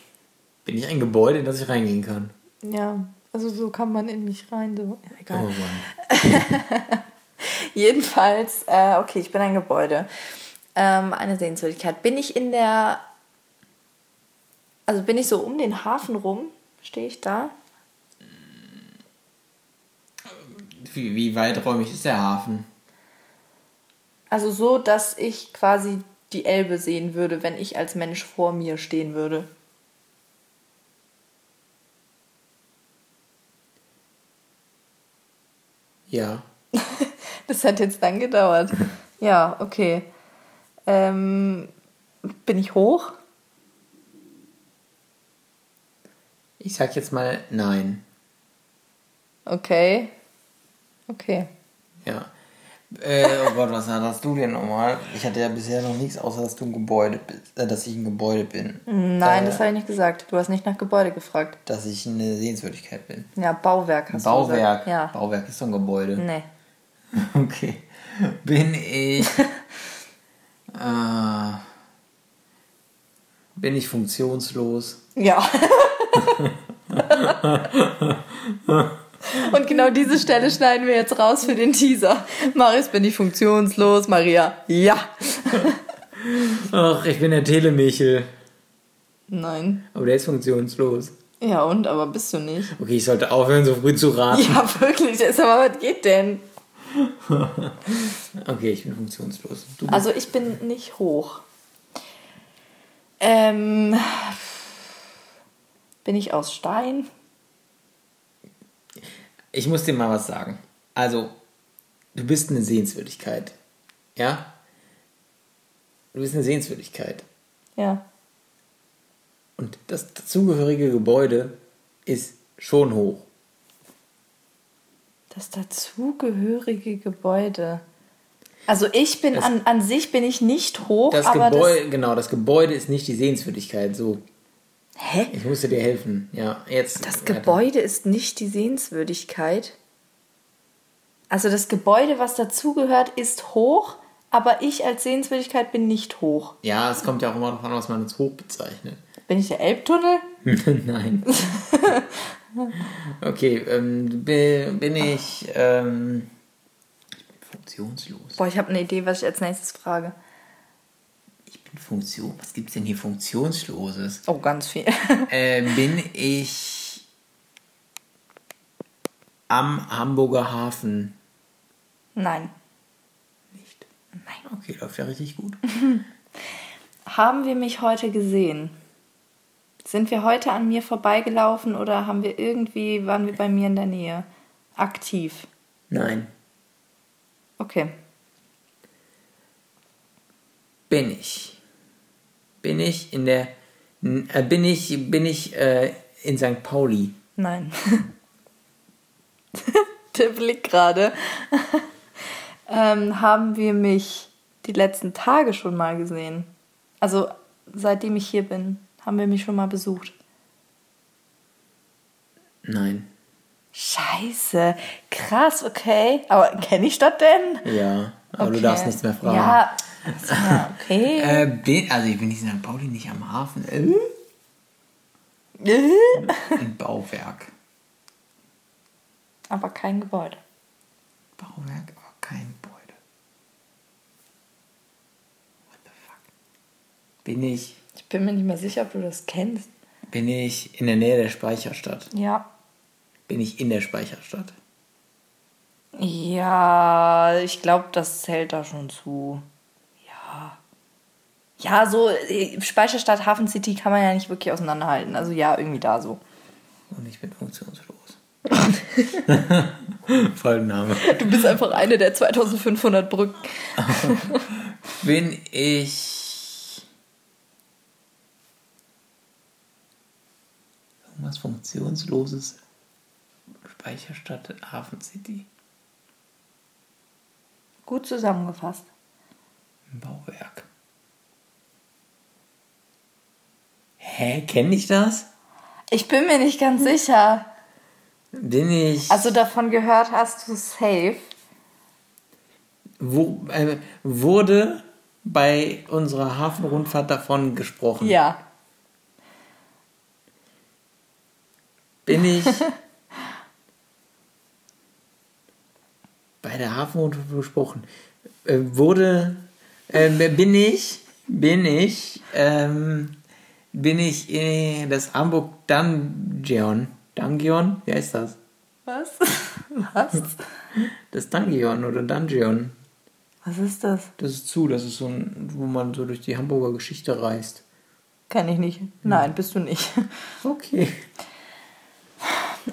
Bin ich ein Gebäude, in das ich reingehen kann? ja, also so kann man in mich rein. So. Ja, egal. Oh Mann. Jedenfalls, äh, okay, ich bin ein Gebäude. Ähm, eine Sehenswürdigkeit. Bin ich in der. Also bin ich so um den Hafen rum? Stehe ich da? Wie, wie weiträumig ist der Hafen? Also so, dass ich quasi die Elbe sehen würde, wenn ich als Mensch vor mir stehen würde. Ja. Das hat jetzt lang gedauert. Ja, okay. Ähm, bin ich hoch? Ich sag jetzt mal nein. Okay. Okay. Ja. Äh, oh Gott, was hattest du denn nochmal? Ich hatte ja bisher noch nichts, außer dass du ein Gebäude bist, äh, dass ich ein Gebäude bin. Nein, äh, das habe ich nicht gesagt. Du hast nicht nach Gebäude gefragt. Dass ich eine Sehenswürdigkeit bin. Ja, Bauwerk hast du Bauwerk. gesagt. Ja. Bauwerk ist doch ein Gebäude. Nee. Okay. Bin ich. äh, bin ich funktionslos? Ja. Und genau diese Stelle schneiden wir jetzt raus für den Teaser. Marius, bin ich funktionslos? Maria, ja. Ach, ich bin der Telemichel. Nein. Aber der ist funktionslos. Ja, und? Aber bist du nicht? Okay, ich sollte aufhören, so früh zu raten. Ja, wirklich. Mal, was geht denn? Okay, ich bin funktionslos. Du Also, ich bin nicht hoch. Ähm. Bin ich aus Stein? Ich muss dir mal was sagen. Also, du bist eine Sehenswürdigkeit. Ja? Du bist eine Sehenswürdigkeit. Ja. Und das dazugehörige Gebäude ist schon hoch. Das dazugehörige Gebäude. Also ich bin Das- an, an sich bin ich nicht hoch, Das aber Gebäude, genau, das Gebäude ist nicht die Sehenswürdigkeit. So, das. Hä? ich musste dir helfen. Ja, jetzt. Das weiter. Gebäude ist nicht die Sehenswürdigkeit. Also das Gebäude, was dazugehört, ist hoch, aber ich als Sehenswürdigkeit bin nicht hoch. Ja, es kommt ja auch immer davon, was man als hoch bezeichnet. Bin ich der Elbtunnel? Nein. okay, ähm, bi- bin ich. Ähm, ich bin funktionslos. Boah, ich habe eine Idee, was ich als nächstes frage. Funktion. Was gibt's denn hier Funktionsloses? Oh, ganz viel. Äh, bin ich am Hamburger Hafen Nein. nicht? Nein. Okay, läuft ja richtig gut. Haben wir mich heute gesehen? Sind wir heute an mir vorbeigelaufen oder haben wir irgendwie, waren wir bei mir in der Nähe? Aktiv. Nein. Okay. Bin ich. Bin ich in der. Äh, bin ich, bin ich äh, in St. Pauli? Nein. Der Blick gerade. ähm, haben wir mich die letzten Tage schon mal gesehen? Also seitdem ich hier bin, haben wir mich schon mal besucht. Nein. Scheiße, krass, okay. Aber kenne ich das denn? Ja, aber du Okay. darfst nichts mehr fragen. Ja, ja okay. Äh, bin, also ich bin nicht in St. Pauli, nicht am Hafen. Äh, ein Bauwerk. Aber kein Gebäude. Bauwerk, aber kein Gebäude. What the fuck? Bin ich, Ich bin mir nicht mehr sicher, ob du das kennst. bin ich in der Nähe der Speicherstadt? Ja. Bin ich in der Speicherstadt? Ja, ich glaube, das zählt da schon zu. Ja. So äh, Speicherstadt, Hafen City kann man ja nicht wirklich auseinanderhalten. Also ja, irgendwie da so. Und ich bin funktionslos. Folgenname. Du bist einfach eine der 2500 Brücken. Bin ich. Irgendwas Funktionsloses? Speicherstadt Hafen City. Gut zusammengefasst. Ein Bauwerk. Hä, kenne ich das? Ich bin mir nicht ganz sicher. Bin ich. Also davon gehört hast du safe. Wo, äh, wurde bei unserer Hafenrundfahrt davon gesprochen? Ja. Bin ich bei der Hafenrundfahrt gesprochen? Äh, wurde, äh, bin ich, bin ich, ähm, bin ich in das Hamburg Dungeon, Dungeon, wie heißt das? Was? Was? Das Dungeon oder Dungeon. Was ist das? Das ist zu, das ist so ein, wo man so durch die Hamburger Geschichte reist. Kenn ich nicht. Nein, bist du nicht. Okay.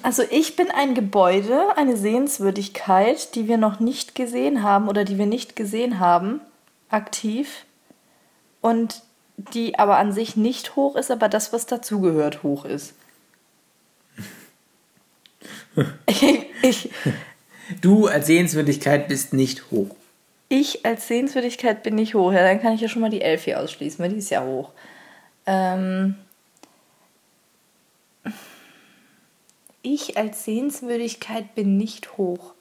Also ich bin ein Gebäude, eine Sehenswürdigkeit, die wir noch nicht gesehen haben oder die wir nicht gesehen haben, aktiv. Und die aber an sich nicht hoch ist, aber das, was dazugehört, hoch ist. ich, ich, Du als Sehenswürdigkeit bist nicht hoch. ich als Sehenswürdigkeit bin nicht hoch. Ja, dann kann ich ja schon mal die Elf hier ausschließen, weil die ist ja hoch. Ähm, ich als Sehenswürdigkeit bin nicht hoch.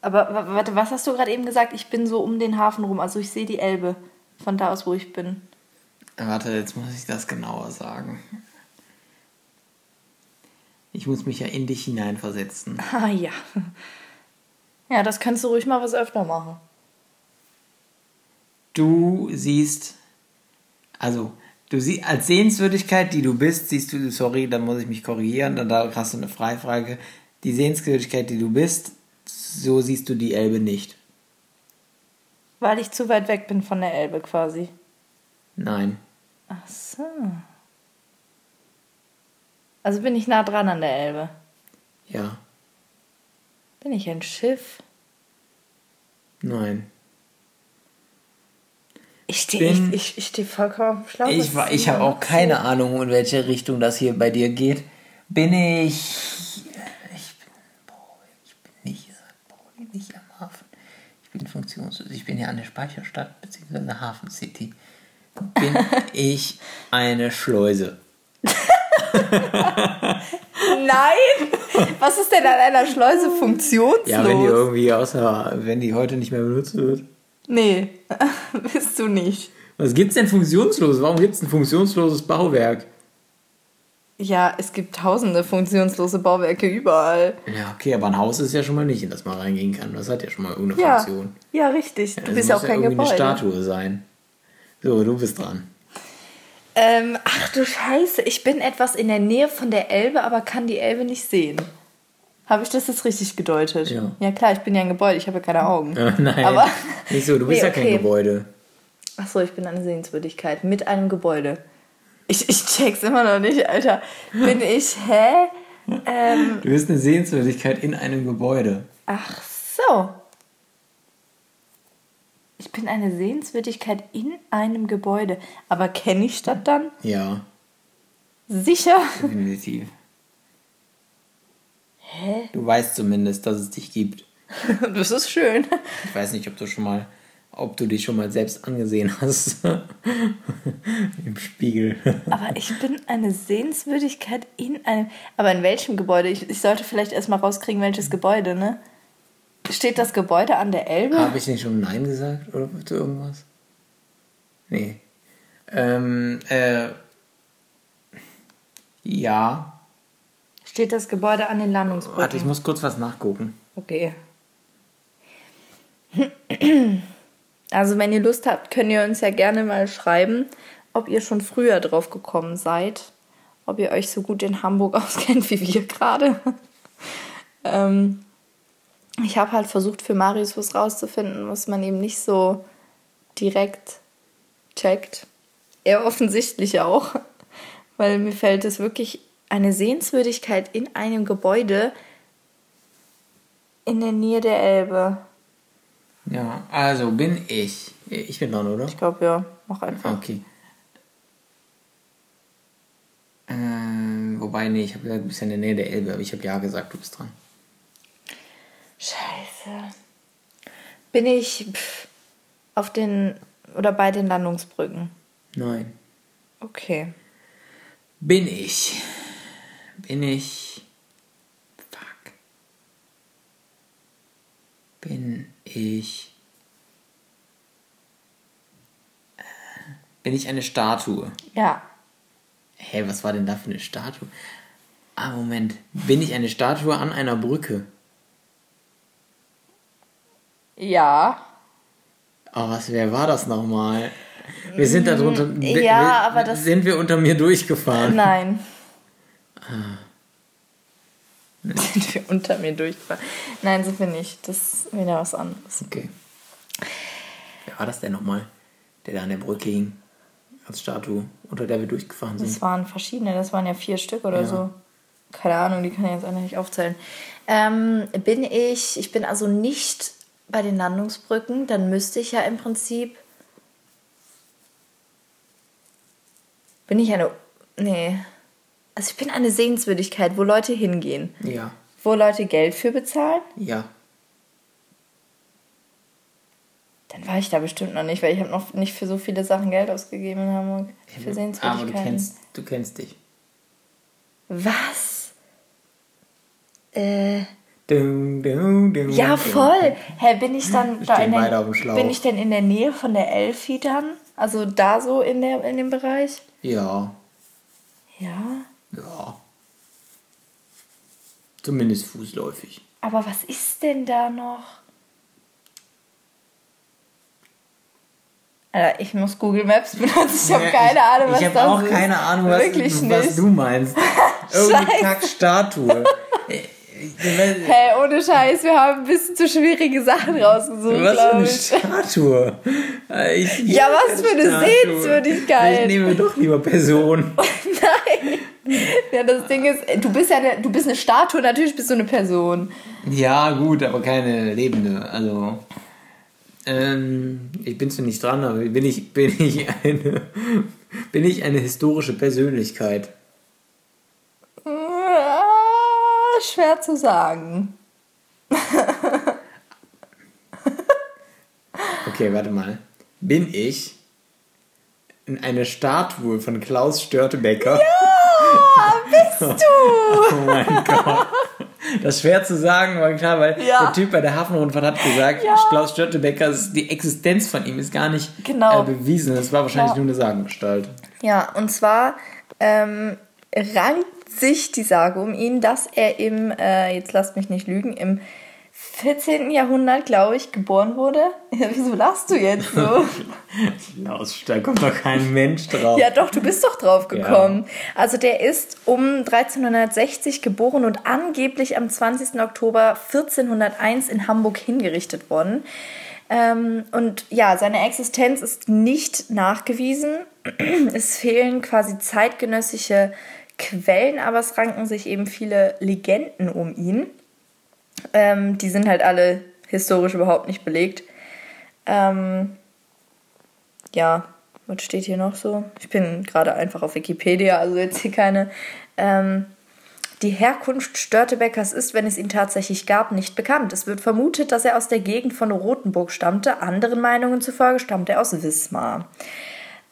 Aber wa- warte, was hast du gerade eben gesagt? Ich bin so um den Hafen rum, also ich sehe die Elbe von da aus, wo ich bin. Warte, jetzt muss ich das genauer sagen. Ich muss mich ja in dich hineinversetzen. Ah ja. Ja, das kannst du ruhig mal was öfter machen. Du siehst, also, du siehst, als Sehenswürdigkeit, die du bist, siehst du, sorry, dann muss ich mich korrigieren, dann da hast du eine Freifrage. Die Sehenswürdigkeit, die du bist, so siehst du die Elbe nicht. Weil ich zu weit weg bin von der Elbe quasi. Nein. Ach so. Also bin ich nah dran an der Elbe. Ja. Bin ich ein Schiff? Nein. Ich stehe ich, ich, ich steh vollkommen schlau. Ich, wa- ich habe auch keine Ahnung, in welche Richtung das hier bei dir geht. Bin ich. Ich bin. Boah, ich bin nicht. Boah, nicht am Hafen. Ich bin funktionslos. Ich bin an der Speicherstadt bzw. Hafen City. Bin ich eine Schleuse? Nein! Was ist denn an einer Schleuse funktionslos? Ja, wenn die irgendwie außer. Wenn die heute nicht mehr benutzt wird. nee, bist du nicht. Was gibt's denn funktionslos? Warum gibt's ein funktionsloses Bauwerk? Ja, es gibt tausende funktionslose Bauwerke überall. Ja, okay, aber ein Haus ist ja schon mal nicht, in das man reingehen kann. Das hat ja schon mal irgendeine Ja, Funktion. ja richtig. Du Es bist ja auch kein irgendwie Gebäude. eine Statue sein. So, du bist dran. Ähm, ach du Scheiße, ich bin etwas in der Nähe von der Elbe, aber kann die Elbe nicht sehen. Habe ich das jetzt richtig gedeutet? Ja. Ja klar, ich bin ja ein Gebäude, ich habe ja keine Augen. Äh, nein, Aber nicht so, du bist Nee, ja kein okay. Gebäude. ach so, ich bin eine Sehenswürdigkeit mit einem Gebäude. Ich, ich check's immer noch nicht, Alter. Bin ich, hä? Ähm, Du bist eine Sehenswürdigkeit in einem Gebäude. ach so. Ich bin eine Sehenswürdigkeit in einem Gebäude. Aber kenne ich das dann? Ja, Sicher? definitiv. Hä? Du weißt zumindest, dass es dich gibt. Das ist schön. Ich weiß nicht, ob du schon mal, ob du dich schon mal selbst angesehen hast. Im Spiegel. Aber ich bin eine Sehenswürdigkeit in einem. Aber in welchem Gebäude? Ich, ich sollte vielleicht erstmal rauskriegen, welches Gebäude, ne? Steht das Gebäude an der Elbe? Habe ich nicht schon Nein gesagt oder zu irgendwas? Nee. Ähm, äh. Ja. Steht das Gebäude an den Landungsbrücken? Warte, ich muss kurz was nachgucken. Okay. Also, wenn ihr Lust habt, könnt ihr uns ja gerne mal schreiben, ob ihr schon früher drauf gekommen seid. Ob ihr euch so gut in Hamburg auskennt wie wir gerade. ähm, ich habe halt versucht, für Marius was rauszufinden, was man eben nicht so direkt checkt. Er offensichtlich auch. Weil mir fällt es wirklich eine Sehenswürdigkeit in einem Gebäude in der Nähe der Elbe. Ja, also bin ich. Ich bin dran, oder? Ich glaube, ja. Mach einfach. Okay. Ähm, wobei, nee, ich habe gesagt, du bist ja in der Nähe der Elbe, aber ich habe ja gesagt, du bist dran. Scheiße. Bin ich pff, auf den oder bei den Landungsbrücken? Nein. Okay. Bin ich. Bin ich. Bin ich. Äh, Bin ich eine Statue? Ja. Hä, was war denn da für eine Statue? Ah, Moment. Bin ich eine Statue an einer Brücke? Ja. Oh, was, wer war das nochmal? Wir sind da drunter. Mm, ja, aber das- Sind wir unter mir durchgefahren? Nein. Sind wir unter mir durchgefahren. Nein, sind wir nicht. Das ist wieder was anderes. Okay. Wer war das denn nochmal? Der da an der Brücke hing. Als Statue, unter der wir durchgefahren sind. Das waren verschiedene, das waren ja vier Stück oder Ja. so. Keine Ahnung, die kann ich jetzt alle nicht aufzählen. Ähm, bin ich, ich bin also nicht bei den Landungsbrücken, dann müsste ich ja im Prinzip. Bin ich eine. Nee. Also ich bin eine Sehenswürdigkeit, wo Leute hingehen. Ja. Wo Leute Geld für bezahlen. Ja. Dann war ich da bestimmt noch nicht, weil ich habe noch nicht für so viele Sachen Geld ausgegeben in Hamburg. Für Aber du Sehenswürdigkeiten. kennst, du kennst dich. Was? Äh. Dum, dum, dum, Ja, voll. Hä, bin ich dann da in der, bin ich denn in der Nähe von der Elfi dann? Also da so in der in dem Bereich? Ja. Ja. Ja. Zumindest fußläufig. Aber was ist denn da noch? Alter, ich muss Google Maps benutzen. Ich habe Ja, keine Ahnung, was ich, ich das habe auch ist. keine Ahnung, was, Wirklich was nicht. du meinst. Irgendeine. Kackstatue. Hey, ohne Scheiß, wir haben ein bisschen zu schwierige Sachen rausgesucht, Was für eine ich. Statue. Äh, Ich Ja, was für eine Statue. Sehenswürdigkeit. Ich nehme doch lieber Person. Ja, das Ding ist, du bist ja eine, du bist eine Statue, natürlich bist du eine Person. Ja, gut, aber keine lebende. Also. Ähm, ich bin zwar nicht dran, aber bin ich, bin ich eine. Bin ich eine historische Persönlichkeit? Ah, Schwer zu sagen. Okay, warte mal. Bin ich in eine Statue von Klaus Störtebecker? Bist du? Oh mein Gott. Das ist schwer zu sagen, aber klar, weil Ja. der Typ bei der Hafenrundfahrt hat gesagt, Ja. Klaus Störtebecker, die Existenz von ihm ist gar nicht Genau. äh, bewiesen. Das war wahrscheinlich Ja. nur eine Sagengestalt. Ja, und zwar ähm, rankt sich die Sage um ihn, dass er im, äh, jetzt lasst mich nicht lügen, im 14. Jahrhundert, glaube ich, geboren wurde. Ja, wieso lachst du jetzt so? Klaus, da kommt doch kein Mensch drauf. Ja, doch, du bist doch drauf gekommen. Also der ist um 1360 geboren und angeblich am 20. Oktober 1401 in Hamburg hingerichtet worden. Ähm, und ja, seine Existenz ist nicht nachgewiesen. Es fehlen quasi zeitgenössische Quellen, aber es ranken sich eben viele Legenden um ihn. Ähm, die sind halt alle historisch überhaupt nicht belegt. Ähm, ja, was steht hier noch so? Ich bin gerade einfach auf Wikipedia, also jetzt hier keine. Ähm, die Herkunft Störtebeckers ist, wenn es ihn tatsächlich gab, nicht bekannt. Es wird vermutet, dass er aus der Gegend von Rothenburg stammte. Anderen Meinungen zufolge stammte er aus Wismar.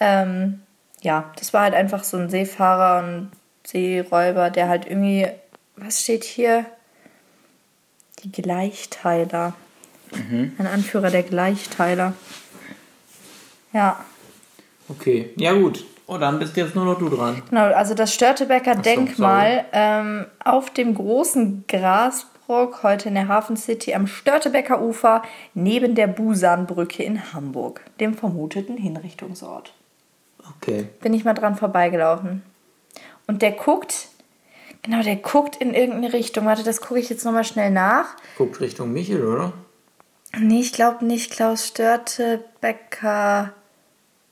Ähm, ja, das war halt einfach so ein Seefahrer und Seeräuber, der halt irgendwie, was steht hier? Die Gleichteiler. Ein Anführer der Gleichteiler. Ja, Okay, ja gut. Oh, dann bist jetzt nur noch du dran. genau. Also das Störtebecker so, Denkmal ähm, auf dem großen Grasbrock, heute in der Hafen City, am Störtebecker Ufer, neben der Busanbrücke in Hamburg, dem vermuteten Hinrichtungsort. Okay. Bin ich mal dran vorbeigelaufen. Und der guckt, genau, der guckt in irgendeine Richtung. Warte, das gucke ich jetzt nochmal schnell nach. Guckt Richtung Michel, oder? Nee, ich glaube nicht. Klaus Störtebecker.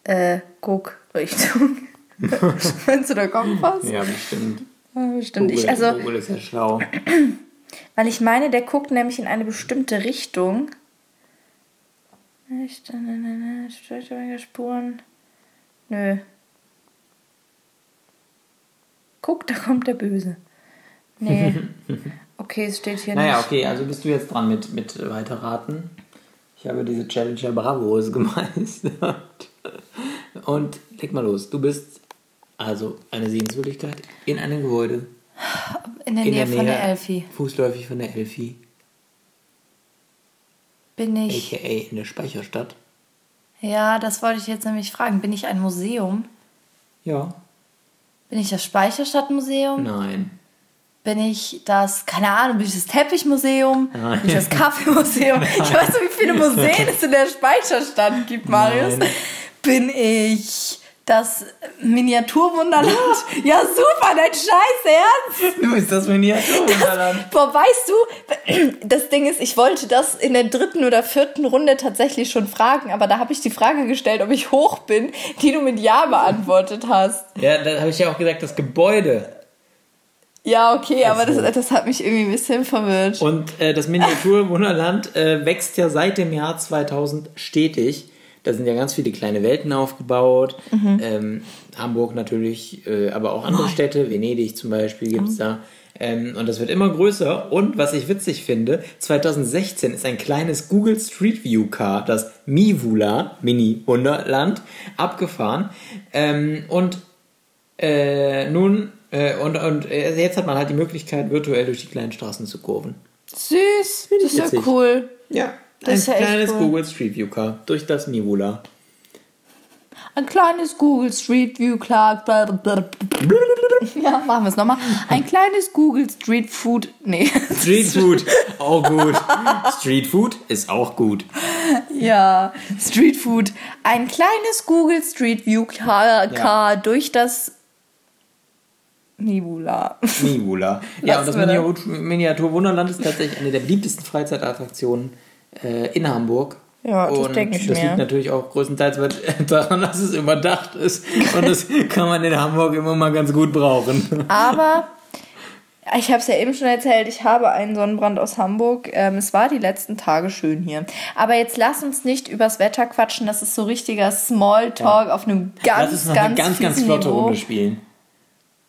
Äh, guck Richtung. Meinst du, da kommt was? Ja, bestimmt. Ja, bestimmt. Ich, Google, also, Google ist ja schlau. weil ich meine, der guckt nämlich in eine bestimmte Richtung. Störtebecker Spuren. Nö. Guck, da kommt der Böse. Nee. Okay, es steht hier Naja, nicht. okay, also bist du jetzt dran mit, mit Weiterraten. Ich habe diese Challenger Bravos gemeistert. Und leg mal los. Du bist also eine Sehenswürdigkeit in einem Gebäude. In der in Nähe der von Nähe, der Elfi. Fußläufig von der Elfi. Bin ich. A.k.a. in der Speicherstadt. Ja, das wollte ich jetzt nämlich fragen. Bin ich ein Museum? Ja. Bin ich das Speicherstadtmuseum? Nein. Bin ich das, keine Ahnung, bin ich das Teppichmuseum? Nein. Bin ich das Kaffeemuseum? Ich weiß nicht, wie viele Museen es in der Speicherstadt gibt, Marius. Nein. Bin ich Das Miniaturwunderland. Ja, super, dein Scheiß Ernst. Du bist das Miniaturwunderland. Boah, weißt du, das Ding ist, ich wollte das in der dritten oder vierten Runde tatsächlich schon fragen, aber da habe ich die Frage gestellt, ob ich hoch bin, die du mit Ja beantwortet hast. Ja, da habe ich ja auch gesagt, das Gebäude. Ja, okay, aber Also. das, das hat mich irgendwie ein bisschen verwirrt. Und äh, das Miniaturwunderland äh, wächst ja seit dem Jahr 2000 stetig. Da sind ja ganz viele kleine Welten aufgebaut. Ähm, Hamburg natürlich, äh, aber auch andere Städte, Venedig zum Beispiel gibt es da. Ähm, und das wird immer größer. Und was ich witzig finde, 2016 ist ein kleines Google Street View Car, das Mivula, Mini Wunderland, abgefahren. Ähm, und äh, nun, äh, und, und äh, jetzt hat man halt die Möglichkeit, virtuell durch die kleinen Straßen zu kurven. Süß, das ist ja witzig. cool. Ja, Das ein ja kleines cool. Google Street View Car durch das Mivula. Ein kleines Google Street View Clark. blablabla. Ja, machen wir es nochmal. Ein kleines Google Street Food. Nee. Street Food, auch gut. Street Food ist auch gut. Ja, Street Food. Ein kleines Google Street View Car, Car durch das Nibula. Mivula. Ja, und Lassen das Miniatur- Miniaturwunderland ist tatsächlich eine der beliebtesten Freizeitattraktionen äh, in Hamburg. Ja, das und denke ich das mir. liegt natürlich auch größtenteils daran, dass es überdacht ist. Und das kann man in Hamburg immer mal ganz gut brauchen. Aber ich habe es ja eben schon erzählt, ich habe einen Sonnenbrand aus Hamburg. Ähm, es war die letzten Tage schön hier. Aber jetzt lass uns nicht übers Wetter quatschen. Das ist so richtiger Smalltalk auf einem ganz, Lass uns noch ganz, eine ganz, ganz flotte. Runde spielen.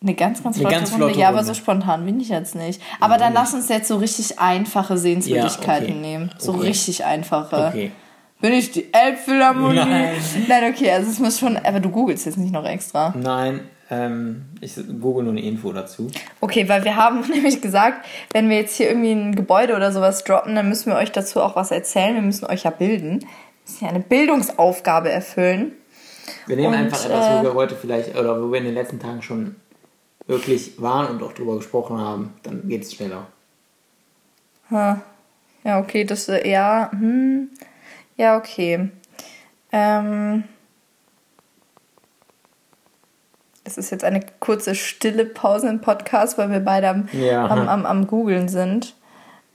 Eine ganz, ganz Eine flotte ganz Runde. flotte Ja, aber Runde. so spontan bin ich jetzt nicht. Aber dann lass uns jetzt so richtig einfache Sehenswürdigkeiten Ja, okay. nehmen. So Okay. richtig einfache. Okay. Bin ich die Elbphilharmonie? Nein. Nein, okay, also es muss schon. Aber du googelst jetzt nicht noch extra. Nein, ähm, ich google nur eine Info dazu. Okay, weil wir haben nämlich gesagt, wenn wir jetzt hier irgendwie ein Gebäude oder sowas droppen, dann müssen wir euch dazu auch was erzählen. Wir müssen euch ja bilden. Wir müssen ja eine Bildungsaufgabe erfüllen. Wir nehmen Und, einfach etwas, äh, wo wir heute vielleicht, oder wo wir in den letzten Tagen schon wirklich waren und auch drüber gesprochen haben. Dann geht es schneller. Ha. Ja, okay, das, äh, ja, hm. Ja, okay. Ähm. Es ist jetzt eine kurze stille Pause im Podcast, weil wir beide am, Ja. am, am, am Googeln sind.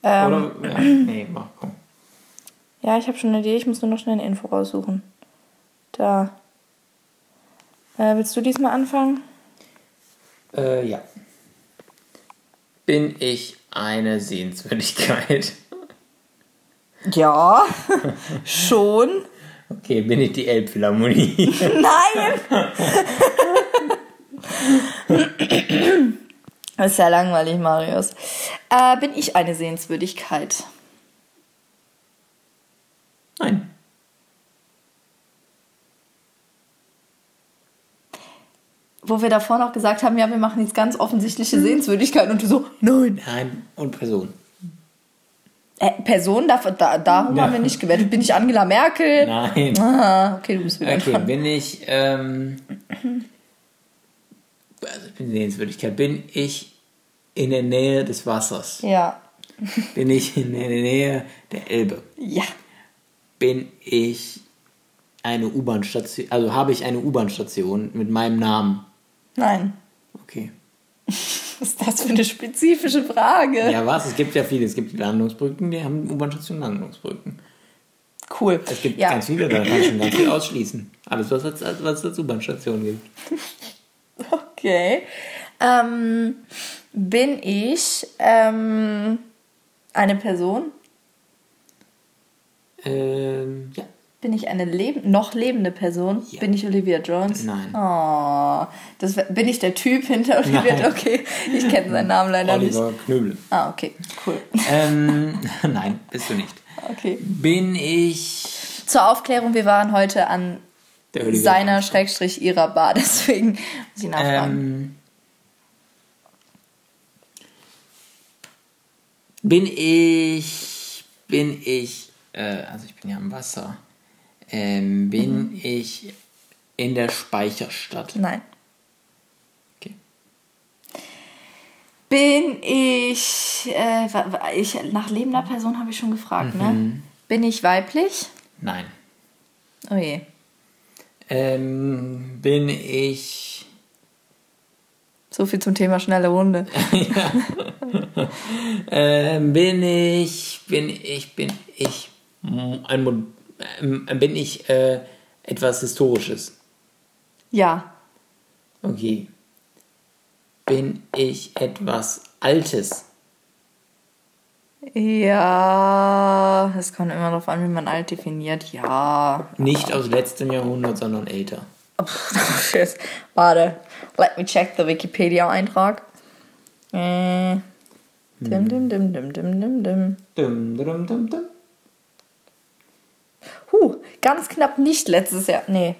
Ähm, Oder? Ja, nee, mach, komm. Ja, ich habe schon eine Idee, ich muss nur noch schnell eine Info raussuchen. Da. Äh, willst du diesmal anfangen? Äh, ja. Bin ich eine Sehenswürdigkeit? Ja, schon. Okay, bin ich die Elbphilharmonie? Nein! das ist ja langweilig, Marius. Äh, bin ich eine Sehenswürdigkeit? Nein. Wo wir davor noch gesagt haben, ja, wir machen jetzt ganz offensichtliche Sehenswürdigkeiten und du so, nein. Nein. Und Person? Äh, Person, da, da, darum Ja. haben wir nicht gewählt. Bin ich Angela Merkel? Nein. Ah, okay, du bist wieder Okay, dran. bin ich, ähm, also ich bin Sehenswürdigkeit, bin ich in der Nähe des Wassers? Ja. Bin ich in der Nähe der Elbe? Ja. Bin ich eine U-Bahn-Station, also habe ich eine U-Bahn-Station mit meinem Namen? Nein. Okay. Was ist das für eine spezifische Frage? Ja, was? Es gibt ja viele. Es gibt die Landungsbrücken, die haben U-Bahn-Stationen Landungsbrücken. Cool. Es gibt ja. ganz viele, da kann ich schon ganz viel ausschließen. Alles, was es als, was es als U-Bahn-Station gibt. Okay. Ähm, bin ich ähm, eine Person? Ähm, ja. Bin ich eine leb noch lebende Person? Ja. Bin ich Olivia Jones? Nein. Oh, das, bin ich der Typ hinter Olivia. Jones? Okay, ich kenne seinen Namen leider Oliver Knöbel. nicht. Ah, okay, cool. Ähm, nein, bist du nicht. Okay. Bin ich Zur Aufklärung, wir waren heute an seiner, Jones? Schrägstrich, ihrer Bar, deswegen muss ich nachfragen. Ähm, bin ich, bin ich, äh, also ich bin ja am Wasser, ähm, bin Mhm. ich in der Speicherstadt? Nein. Okay. Bin ich, äh, ich, nach lebender Person habe ich schon gefragt, Mhm. ne? Bin ich weiblich? Nein. Oh je. Ähm, bin ich. So viel zum Thema schnelle Runde. Ähm, bin ich. Bin ich. Bin ich. Ein, bin ich äh, etwas Historisches? Ja. Okay. Bin ich etwas Altes? Ja. Es kommt immer darauf an, wie man alt definiert. Ja. Nicht aus letztem Jahrhundert, sondern älter. Oh, shit. Warte. Let me check the Wikipedia-Eintrag. Äh. Dim, dim, dim, dim, dim, dim, dim. Dum, dum, dum, dum. Huh, ganz knapp nicht letztes Jahr. Nee.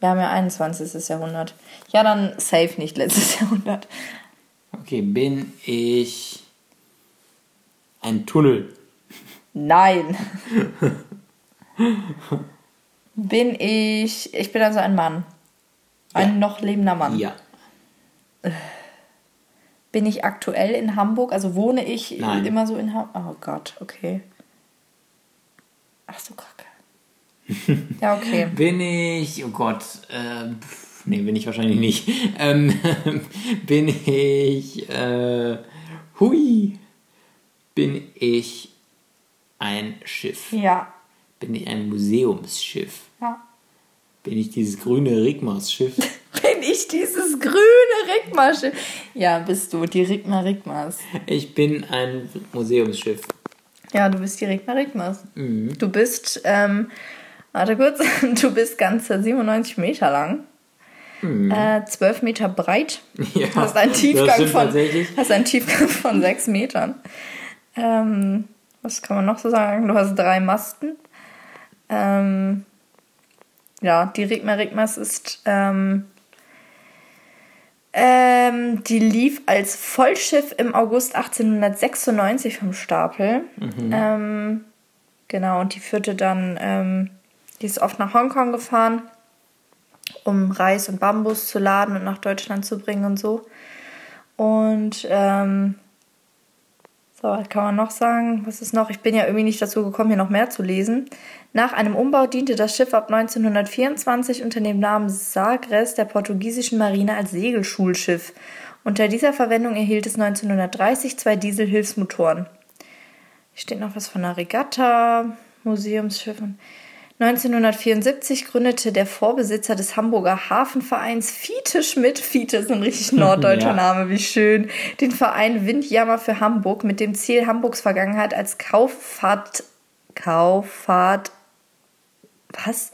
Wir haben ja 21. Jahrhundert. Ja, dann safe nicht letztes Jahrhundert. Okay, bin ich ein Tunnel? Nein. bin ich. Ich bin also ein Mann. Ein Ja. noch lebender Mann. Ja. Bin ich aktuell in Hamburg? Also wohne ich Nein. immer so in Hamburg? Oh Gott, okay. Ach so, kacke. ja, okay. Bin ich, oh Gott, äh, nee, bin ich wahrscheinlich nicht. Ähm, bin ich, äh, hui, bin ich ein Schiff? Ja. Bin ich ein Museumsschiff? ja. Bin ich dieses grüne Rigmas-Schiff? Bin ich dieses grüne Rigmasche? Ja, bist du, die Rigma Rigmas. Ich bin ein Museumsschiff. Ja, du bist die Rigma Rigmas. Mhm. Du bist, ähm, warte kurz, du bist ganze 97 Meter lang. Äh, 12 Meter breit. Mhm. Ja, hast einen Tiefgang von hast einen Tiefgang von 6 Metern. Ähm, was kann man noch so sagen? Du hast drei Masten. Ähm, ja, die Rigma Rigmas ist ähm, ähm, die lief als Vollschiff im August 1896 vom Stapel. Ähm, genau, und die führte dann, ähm, die ist oft nach Hongkong gefahren, um Reis und Bambus zu laden und nach Deutschland zu bringen und so. Und ähm, so, was kann man noch sagen? Was ist noch? Ich bin ja irgendwie nicht dazu gekommen, hier noch mehr zu lesen. Nach einem Umbau diente das Schiff ab 1924 unter dem Namen Sagres der portugiesischen Marine als Segelschulschiff. Unter dieser Verwendung erhielt es 1930 zwei Dieselhilfsmotoren. Hier steht noch was von einer Regatta, Museumsschiffen. 1974 gründete der Vorbesitzer des Hamburger Hafenvereins Fiete Schmidt, Fiete ist ein richtig norddeutscher Ja. Name, wie schön, den Verein Windjammer für Hamburg mit dem Ziel, Hamburgs Vergangenheit als Kauffahrt, Kauffahrt, was?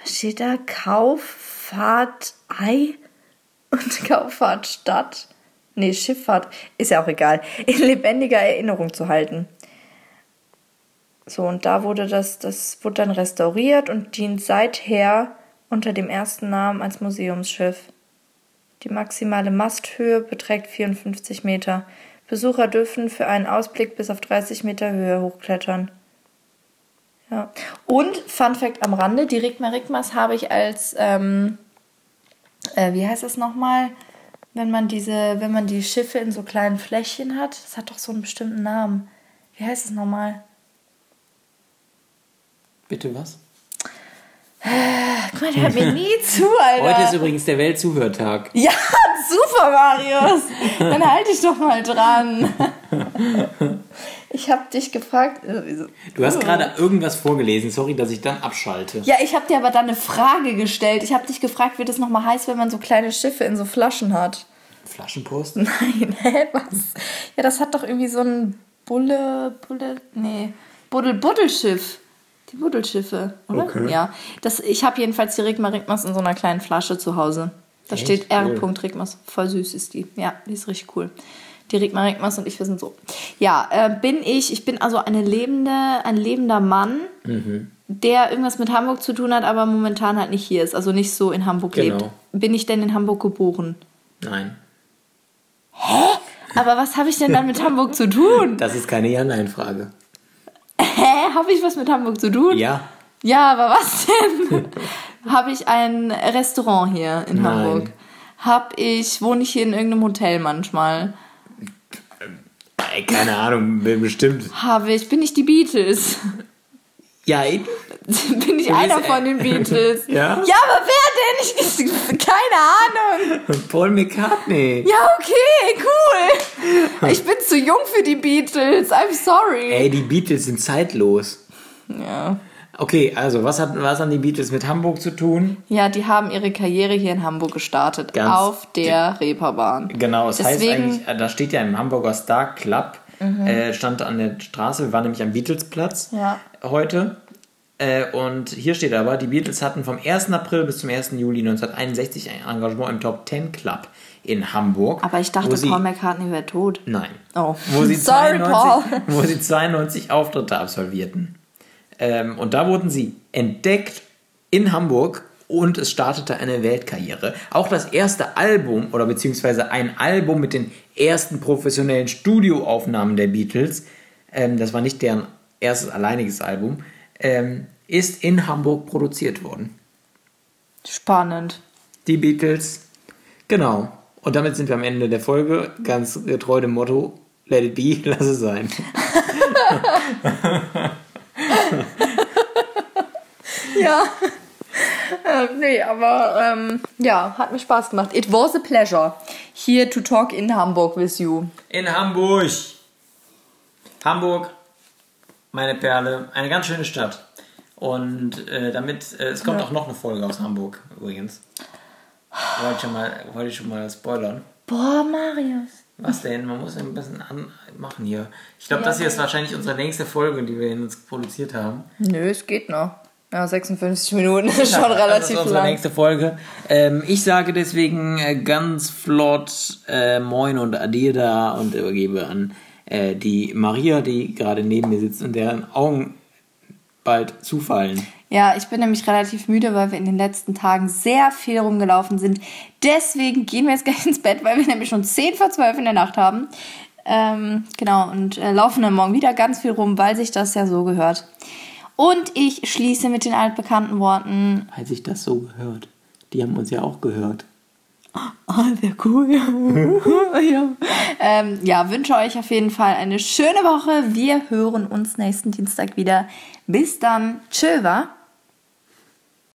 Was steht da? Kauffahrtei und Kauffahrtstadt? Nee, Schifffahrt, ist ja auch egal, in lebendiger Erinnerung zu halten. So, und da wurde das, das wurde dann restauriert und dient seither unter dem ersten Namen als Museumsschiff. Die maximale Masthöhe beträgt 54 Meter. Besucher dürfen für einen Ausblick bis auf 30 Meter Höhe hochklettern. Ja. Und Fun Fact am Rande: Die Rigma Rigmas habe ich als, ähm, äh, wie heißt das nochmal? Wenn man diese, wenn man die Schiffe in so kleinen Fläschchen hat, das hat doch so einen bestimmten Namen. Wie heißt es nochmal? Bitte was? Guck mal, der hört mir nie zu, Alter. Heute ist übrigens der Weltzuhörtag. ja, super, Marius. Dann halt dich doch mal dran. Ich habe dich gefragt. wieso? Du hast gerade irgendwas vorgelesen, sorry, dass ich dann abschalte. Ja, ich habe dir aber dann eine Frage gestellt. Ich habe dich gefragt, wie das nochmal heißt, wenn man so kleine Schiffe in so Flaschen hat. Flaschenpost? Nein, hä, was? Ja, das hat doch irgendwie so ein Bulle, Bulle, nee, Buddel, Buddelschiff. Die Buddelschiffe, oder? Okay. Ja. Das, ich habe jedenfalls die Rigma Rigmas in so einer kleinen Flasche zu Hause. Da Echt? steht R. Cool. Rigmas. Voll süß ist die. Ja, die ist richtig cool. Die Rigma Rigmas und ich, wir sind so. Ja, äh, bin ich, ich bin also eine lebende, ein lebender Mann, Mhm. der irgendwas mit Hamburg zu tun hat, aber momentan halt nicht hier ist, also nicht so in Hamburg Genau. lebt. Bin ich denn in Hamburg geboren? Nein. Aber was habe ich denn dann mit Hamburg zu tun? Das ist keine Ja-Nein-Frage. Hä? Habe ich was mit Hamburg zu tun? Ja. Ja, aber was denn? habe ich ein Restaurant hier in Nein. Hamburg? Hab ich, wohne ich hier in irgendeinem Hotel manchmal? Ey, keine Ahnung, bestimmt. Habe ich, bin ich die Beatles? Ja, eben. bin ich einer äh, von den Beatles. Ja? Ja, aber wer denn? Ich, keine Ahnung. Paul McCartney. Ja, okay, cool. Ich bin zu jung für die Beatles. I'm sorry. Ey, die Beatles sind zeitlos. Ja. Okay, also was, hat, was haben die Beatles mit Hamburg zu tun? ja, die haben ihre Karriere hier in Hamburg gestartet. Ganz auf der Reeperbahn. Genau, es heißt Deswegen- eigentlich, äh, da steht ja im Hamburger Star Club, äh, stand an der Straße, wir waren nämlich am Beatlesplatz Ja. heute. Äh, und hier steht aber, die Beatles hatten vom 1. April bis zum 1. Juli 1961 ein Engagement im Top 10 Club in Hamburg. Aber ich dachte, sie, Paul McCartney wäre tot. Nein. Oh. Wo sie, Sorry, 92, wo sie 92 Auftritte absolvierten. Ähm, und da wurden sie entdeckt in Hamburg und es startete eine Weltkarriere. Auch das erste Album oder beziehungsweise ein Album mit den ersten professionellen Studioaufnahmen der Beatles, ähm, das war nicht deren erstes alleiniges Album, ähm, ist in Hamburg produziert worden. Spannend. Die Beatles, genau. Und damit sind wir am Ende der Folge, ganz getreu dem Motto, let it be, lass es sein. Ja. ähm, nee, aber ähm, ja, hat mir Spaß gemacht. It was a pleasure here to talk in Hamburg with you. In Hamburg. Hamburg, meine Perle, eine ganz schöne Stadt. Und äh, damit, äh, es kommt auch noch eine Folge aus Hamburg übrigens. Wollte ich schon mal, wollte ich schon mal spoilern. Boah, Marius. Was denn? Man muss ein bisschen an machen hier. Ich glaube, Ja, das hier ist wahrscheinlich unsere längste Folge, die wir jetzt produziert haben. Nö, es geht noch. Ja, 56 Minuten ist schon relativ das ist unsere lang. nächste Folge. Ähm, ich sage deswegen äh, ganz flott äh, Moin und Ade da und übergebe an äh, die Maria, die gerade neben mir sitzt und deren Augen bald zufallen. Ja, ich bin nämlich relativ müde, weil wir in den letzten Tagen sehr viel rumgelaufen sind. Deswegen gehen wir jetzt gleich ins Bett, weil wir nämlich schon 10 vor 12 in der Nacht haben. Ähm, genau, und äh, laufen dann morgen wieder ganz viel rum, weil sich das ja so gehört. Und ich schließe mit den altbekannten Worten. Weil sich das so gehört. Die haben uns ja auch gehört. Ah, sehr cool. ja. Ähm, ja, wünsche euch auf jeden Fall eine schöne Woche. Wir hören uns nächsten Dienstag wieder. Bis dann. Tschö, wa?